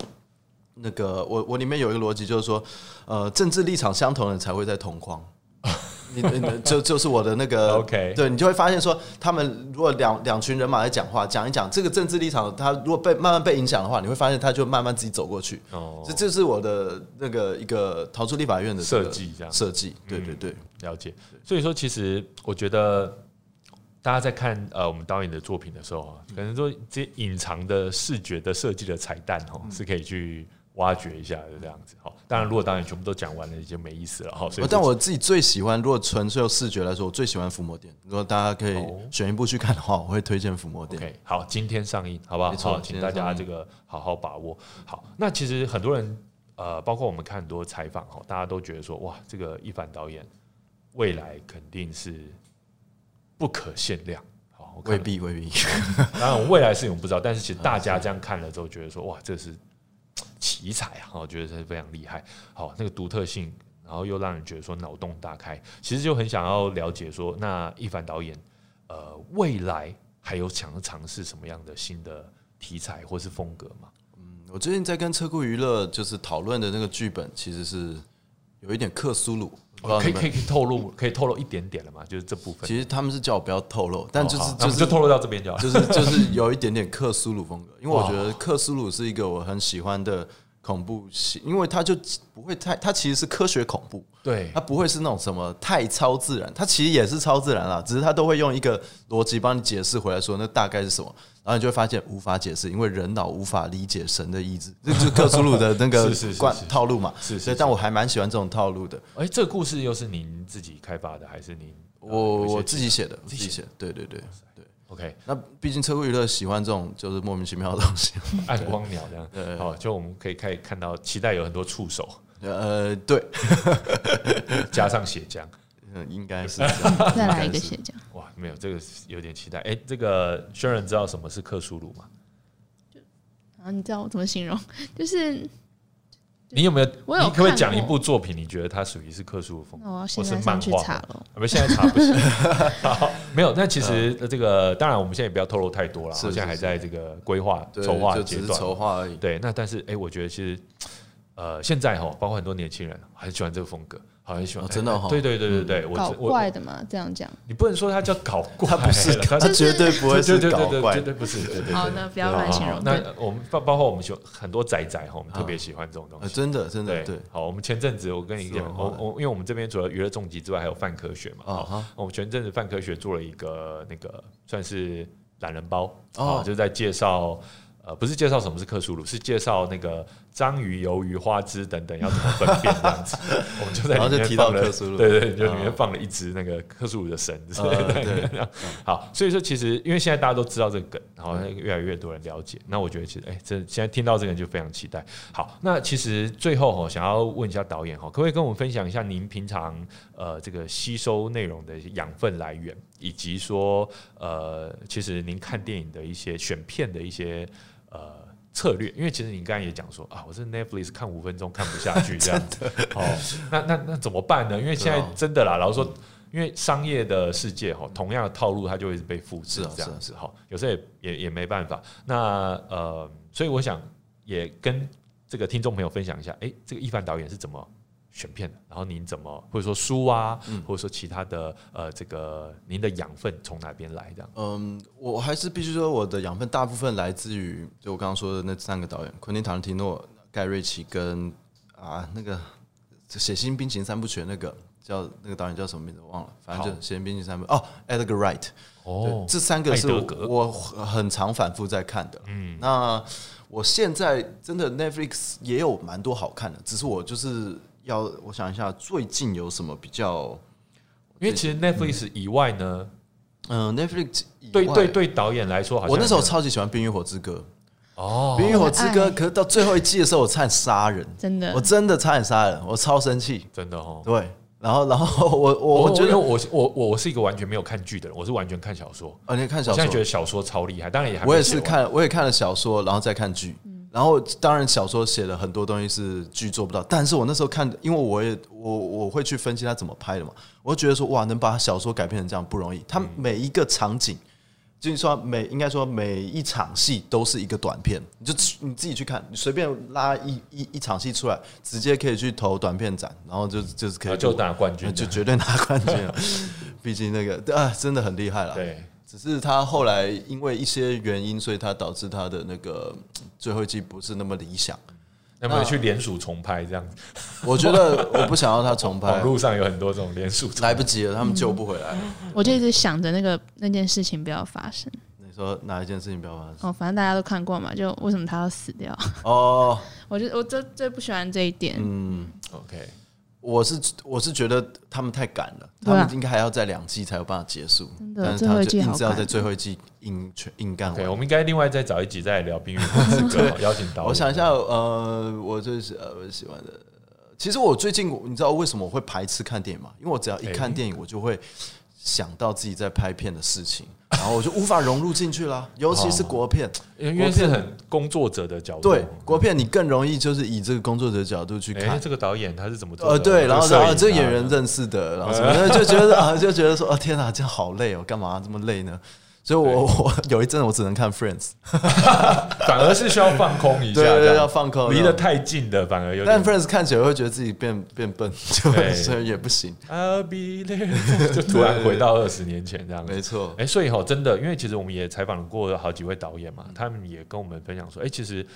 那个我我里面有一个逻辑就是说，呃，政治立场相同的人才会在同框。[laughs] 你你就就是我的那个 OK 对你就会发现说，他们如果两两群人马在讲话，讲一讲这个政治立场，他如果被慢慢被影响的话，你会发现他就慢慢自己走过去。哦这这是我的那个一个逃出立法院的这个设计这样设计，对对对，了解。所以说，其实我觉得大家在看呃我们导演的作品的时候啊，可能说这些隐藏的视觉的设计的彩蛋哦，是可以去挖掘一下的这样子。好，当然如果导演全部都讲完了，已经没意思了哈。所以，但我自己最喜欢，如果纯粹用视觉来说，我最喜欢《伏魔殿》。如果大家可以哦选一部去看的话，我会推荐《伏魔殿》。OK，好，今天上映，好不好？没错好请大家这个好好把握。好，那其实很多人，呃，包括我们看很多采访哈，大家都觉得说，哇，这个一凡导演未来肯定是不可限量。好，我未必未必，[laughs] 当然，未来事情我们不知道，但是其实大家这样看了之后，觉得说，哇，这是奇才啊！我觉得这是非常厉害。好，那个独特性，然后又让人觉得说脑洞大开。其实就很想要了解说，那一凡导演，呃，未来还有想要尝试什么样的新的题材或是风格吗？嗯我最近在跟车库娱乐就是讨论的那个剧本，其实是有一点克苏鲁，可以可以透露，可以透露一点点了嘛？就是这部分。其实他们是叫我不要透露，但就是就是就透露到这边就好。就是就是有一点点克苏鲁风格，因为我觉得克苏鲁是一个我很喜欢的恐怖戏，因为它就不会太，它其实是科学恐怖，对它不会是那种什么太超自然，它其实也是超自然啦，只是它都会用一个逻辑帮你解释回来说那大概是什么，然后你就会发现无法解释，因为人脑无法理解神的意志，这就是克苏鲁的那个 [laughs] 是是是惯套路嘛，是是所以但我还蛮喜欢这种套路的，哎，这个故事又是您自己开发的，还是您？呃我我自己写的，我自自己写对对对对。OK，那毕竟车库娱乐喜欢这种就是莫名其妙的东西，[laughs] 暗光鸟这样，对哦，就我们可以可以看到，期待有很多触手呃，对，[laughs] 加上血浆，嗯，应该是这样。再来一个血浆。哇，没有这个有点期待。哎，这个轩仁知道什么是克苏鲁吗？啊，你知道我怎么形容？[laughs] 就是你有没有？我有你可不可以看讲一部作品？你觉得它属于是克苏鲁风或现在去是漫画查了。啊，不，现在查不行。[laughs] 好，没有。那其实呃这个，当然我们现在也不要透露太多了，是现在还在这个规划对筹划阶段。筹划而已。对，那但是哎，我觉得其实呃，现在哈，包括很多年轻人很喜欢这个风格，好很喜欢。哦真的哦对对对对对，我搞怪的嘛，这样讲。你不能说他叫搞怪，他不是，它他绝对不会是对对对对，搞怪绝。对不是。对对对好那不要乱形容好好对那我们包包括我们喜欢很多仔仔哈，我们特别喜欢这种东呃，西。真的，真的，对对，好，我们前阵子我跟你讲，我我因为我们这边除了娱乐重疾之外，还有泛科学嘛，啊哈，我们前阵子泛科学做了一个那个算是懒人包，哦哦，就是在介绍。呃，不是介绍什么是克苏鲁，是介绍那个章鱼、鱿鱼、花枝等等要怎么分辨这样子。[laughs] 我们就在里面提到了，克苏鲁对对，就里啊面放了一只那个克苏鲁的神之类呃的。对好，所以说其实因为现在大家都知道这个梗，然后越来越多人了解，那我觉得其实哎，这现在听到这个就非常期待。好，那其实最后哈，想要问一下导演哈，可不可以跟我们分享一下您平常呃这个吸收内容的养分来源，以及说呃，其实您看电影的一些选片的一些呃。策略，因为其实你刚才也讲说啊，我是 Netflix 看五分钟看不下去这样子，[laughs] 哦，那那那怎么办呢？因为现在真的啦，老实说，因为商业的世界哈，同样的套路它就会被复制这样子哈，有时候也也也没办法。那呃，所以我想也跟这个听众朋友分享一下，哎，这个一凡导演是怎么选片的？然后您怎么或者说书啊，嗯或者说其他的呃这个您的养分从哪边来这样？嗯，我还是必须说，我的养分大部分来自于就我刚刚说的那三个导演：昆汀·塔伦提诺、盖瑞奇跟啊那个写《新冰淇淋三部曲》那个叫那个导演叫什么名字我忘了，反正就好《写新冰情三部》哦，Edgar Wright。哦，这三个是我很常反复在看的。嗯，那我现在真的 Netflix 也有蛮多好看的，只是我就是要我想一下，最近有什么比较？因为其实 Netflix 以外呢，嗯、n e t f l i x 对对对，导演来说好像我那时候超级喜欢《冰与火之歌》。哦《冰与火之歌可是到最后一季的时候，我差点杀人，真的我真的差点杀人，我超生气。真的哦。对，然后然后我我我我觉得，我我我我是一个完全没有看剧的人，我是完全看小说。哦，你看小我现在觉，得小说超厉害，当然也还我也是看，我也看了小说，然后再看剧。然后当然小说写了很多东西是剧做不到，但是我那时候看，因为我也我我会去分析他怎么拍的嘛，我就觉得说哇，能把小说改编成这样不容易。他每一个场景就是说每应该说每一场戏都是一个短片，你就你自己去看，你随便拉一一一场戏出来，直接可以去投短片展，然后就就是可以就拿冠军，就绝对拿冠军了。毕竟那个啊，真的很厉害了。对，只是他后来因为一些原因，所以他导致他的那个最后一季不是那么理想。那么去联署重拍这样子？我觉得我不想要他重拍。网络上有很多这种联署，来不及了，他们救不回来。我就一直想着那个那件事情不要发生。你说哪一件事情不要发生？哦，反正大家都看过嘛，就为什么他要死掉？哦，[laughs] 我就我最最不喜欢这一点。嗯，OK。我是我是觉得他们太赶了，他们应该还要在两季才有办法结束。真的，但是他就硬是要在最后一季硬全硬干。对，我们应该另外再找一集再聊《冰与火之歌》，[laughs] 邀请到。我想一下，呃，我最喜呃我喜欢的，其实我最近你知道为什么我会排斥看电影吗？因为我只要一看电影，我就会想到自己在拍片的事情。[laughs] 然后我就无法融入进去了，尤其是国片，因为是很工作者的角度。对，国片你更容易就是以这个工作者的角度去看这个导演他是怎么做。呃，对，然后然后，这个演员认识的，然后什么的，就觉得啊，就觉得说啊，天哪，这样好累哦，干嘛这么累呢？所以，我我 [laughs] 有一阵我只能看 Friends，[laughs] 反而是需要放空一下，对，要放空，离得太近的反而有。但 Friends 看起来会觉得自己变变笨，[laughs] 就所以也不行。I'll be there，就突然回到二十年前这样。没错，哎，所以哈，真的，因为其实我们也采访过好几位导演嘛，他们也跟我们分享说，哎，其实。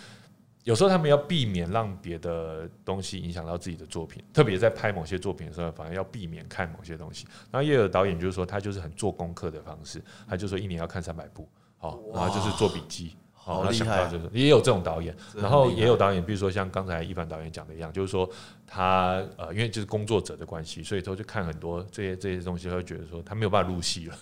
有时候他们要避免让别的东西影响到自己的作品，特别在拍某些作品的时候，反而要避免看某些东西。那也有导演就是说，他就是很做功课的方式，他就说一年要看三百部，好，然后就是做笔记。好厉害，就是也有这种导演，然后也有导演，比如说像刚才一凡导演讲的一样，就是说他呃，因为就是工作者的关系，所以他就看很多这些这些东西，他会觉得说他没有办法入戏了，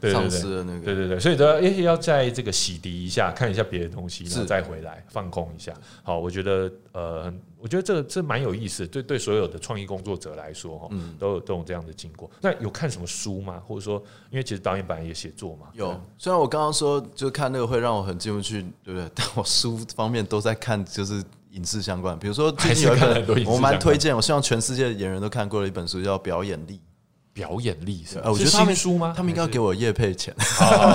对对 [laughs] 对，对对对，所以都要要在这个洗涤一下，看一下别的东西，然后再回来放空一下。好，我觉得呃。我觉得这这蛮有意思，对对，所有的创意工作者来说，哈，都有都有这样的经过。那有看什么书吗？或者说，因为其实导演本来也写作嘛。有，虽然我刚刚说就看那个会让我很进不去，对不对？[laughs] 但我书方面都在看，就是影视相关。比如说，最近有一本我蛮推荐，我希望全世界的演员都看过的一本书，叫《表演力》。表演力是？呃，我觉得他们书吗？他们应该给我叶配钱。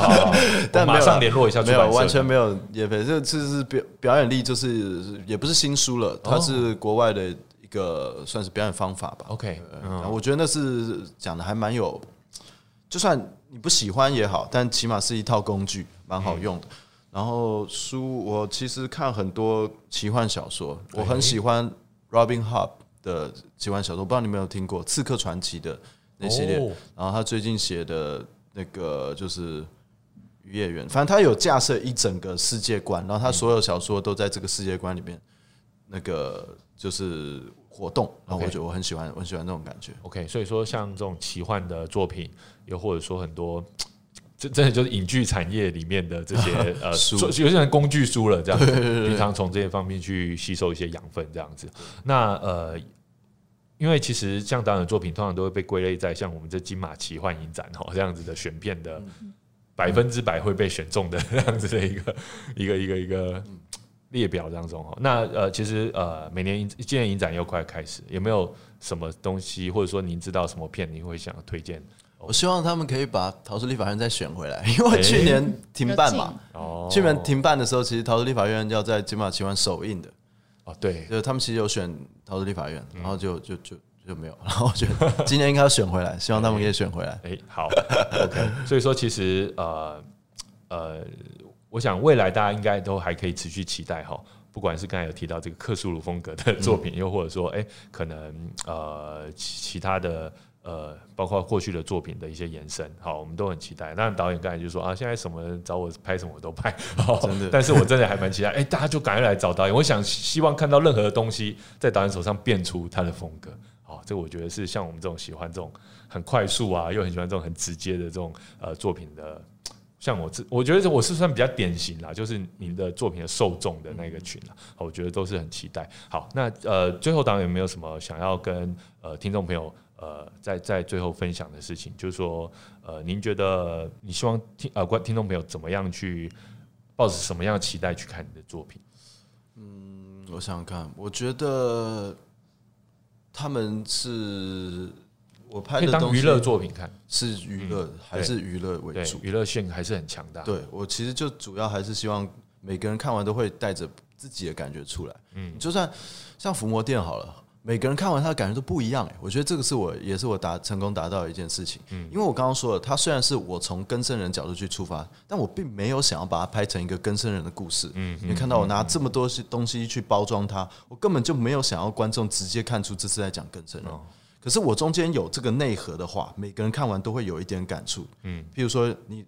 [laughs] 但马上联络一下，没有，完全没有叶配。这这是表表演力，就是也不是新书了，它是国外的一个算是表演方法吧。OK，我觉得那是讲的还蛮有，就算你不喜欢也好，但起码是一套工具，蛮好用的。然后书，我其实看很多奇幻小说，我很喜欢 Robin Hobb 的奇幻小说，不知道你有没有听过《刺客传奇》的。那系列，然后他最近写的那个就是《渔业园》，反正他有架设一整个世界观，然后他所有小说都在这个世界观里面，那个就是活动。然后我觉得我很喜欢，我很喜欢这种感觉。OK，所以说像这种奇幻的作品，又或者说很多，这 [tsk] 真的就是影剧产业里面的这些 [laughs] 呃书，有些人工具书了，这样子 [laughs] 平常从这些方面去吸收一些养分，这样子。那呃。因为其实像导演的作品，通常都会被归类在像我们这金马奇幻影展哦这样子的选片的百分之百会被选中的 [laughs] 这样子的一个一个一个一个列表当中哦。那呃，其实呃，每年今年影展又快开始，有没有什么东西，或者说您知道什么片，您会想推荐？我希望他们可以把《逃出立法院》再选回来，因为去年停办嘛。哦，去年停办的时候，其实《逃出立法院》要在金马奇幻首映的。对，就他们其实有选桃子立法院，然后就就就就没有，[laughs] 然后我觉得今年应该要选回来，希望他们可以选回来。哎，好，OK。所以说，其实呃呃，我想未来大家应该都还可以持续期待哈，不管是刚才有提到这个克苏鲁风格的作品，又或者说哎，可能呃其其他的。呃，包括过去的作品的一些延伸，好，我们都很期待。那导演刚才就说啊，现在什么找我拍什么我都拍，[laughs] 真的。但是我真的还蛮期待，哎，大家就赶快来找导演。我想希望看到任何的东西在导演手上变出他的风格。好，这我觉得是像我们这种喜欢这种很快速啊，又很喜欢这种很直接的这种呃作品的，像我这，我觉得我是算比较典型啦，就是您的作品的受众的那个群啦。我觉得都是很期待。好，那呃，最后导演有没有什么想要跟呃听众朋友？呃，在在最后分享的事情，就是说，呃，您觉得你希望听呃观听众朋友怎么样去抱着什么样的期待去看你的作品？嗯，我想想看，我觉得他们是我拍的当娱乐作品看，是娱乐还是娱乐为主，？娱乐性还是很强大。对我其实就主要还是希望每个人看完都会带着自己的感觉出来。嗯，就算像伏魔殿好了，每个人看完他的感觉都不一样。哎，我觉得这个是我也是我达成功达到的一件事情。嗯，因为我刚刚说了，他虽然是我从更生人角度去出发，但我并没有想要把它拍成一个更生人的故事。嗯，你看到我拿这么多东西去包装它，我根本就没有想要观众直接看出这是在讲更生人。可是我中间有这个内核的话，每个人看完都会有一点感触。嗯，譬如说你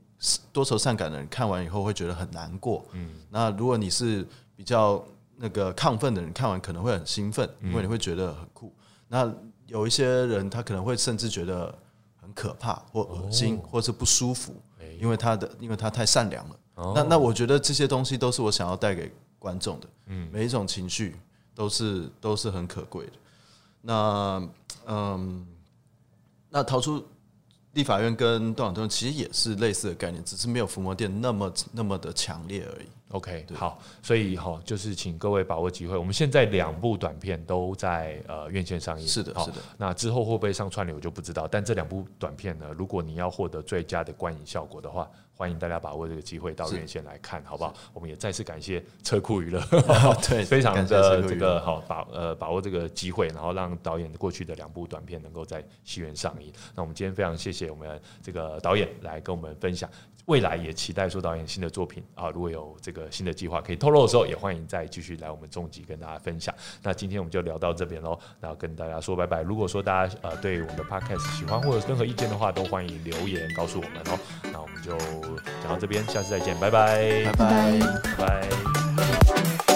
多愁善感的人看完以后会觉得很难过。嗯，那如果你是比较那个亢奋的人，看完可能会很兴奋，因为你会觉得很酷。那有一些人他可能会甚至觉得很可怕或恶心，或是不舒服，因为他的因为他太善良了。那那我觉得这些东西都是我想要带给观众的。嗯，每一种情绪都是都是很可贵的。那嗯，那逃出立法院跟动场中其实也是类似的概念，只是没有伏魔殿那么那么的强烈而已。OK，好，所以哈、就是请各位把握机会。我们现在两部短片都在呃院线上映，是的是的那之后会不会上串流我就不知道，但这两部短片呢，如果你要获得最佳的观影效果的话，欢迎大家把握这个机会到院线来看，好不好？我们也再次感谢车库娱乐，[laughs] [laughs] 对非常的这个好把呃把握这个机会，然后让导演过去的两部短片能够在戏院上映。那我们今天非常谢谢我们这个导演来跟我们分享，未来也期待说导演新的作品啊，如果有这个新的计划可以透露的时候，也欢迎再继续来我们重疾跟大家分享。那今天我们就聊到这边喽，那跟大家说拜拜。如果说大家呃对我们的 podcast 喜欢或者任何意见的话，都欢迎留言告诉我们哦。那我们就讲到这边，下次再见，拜拜，拜拜。拜拜。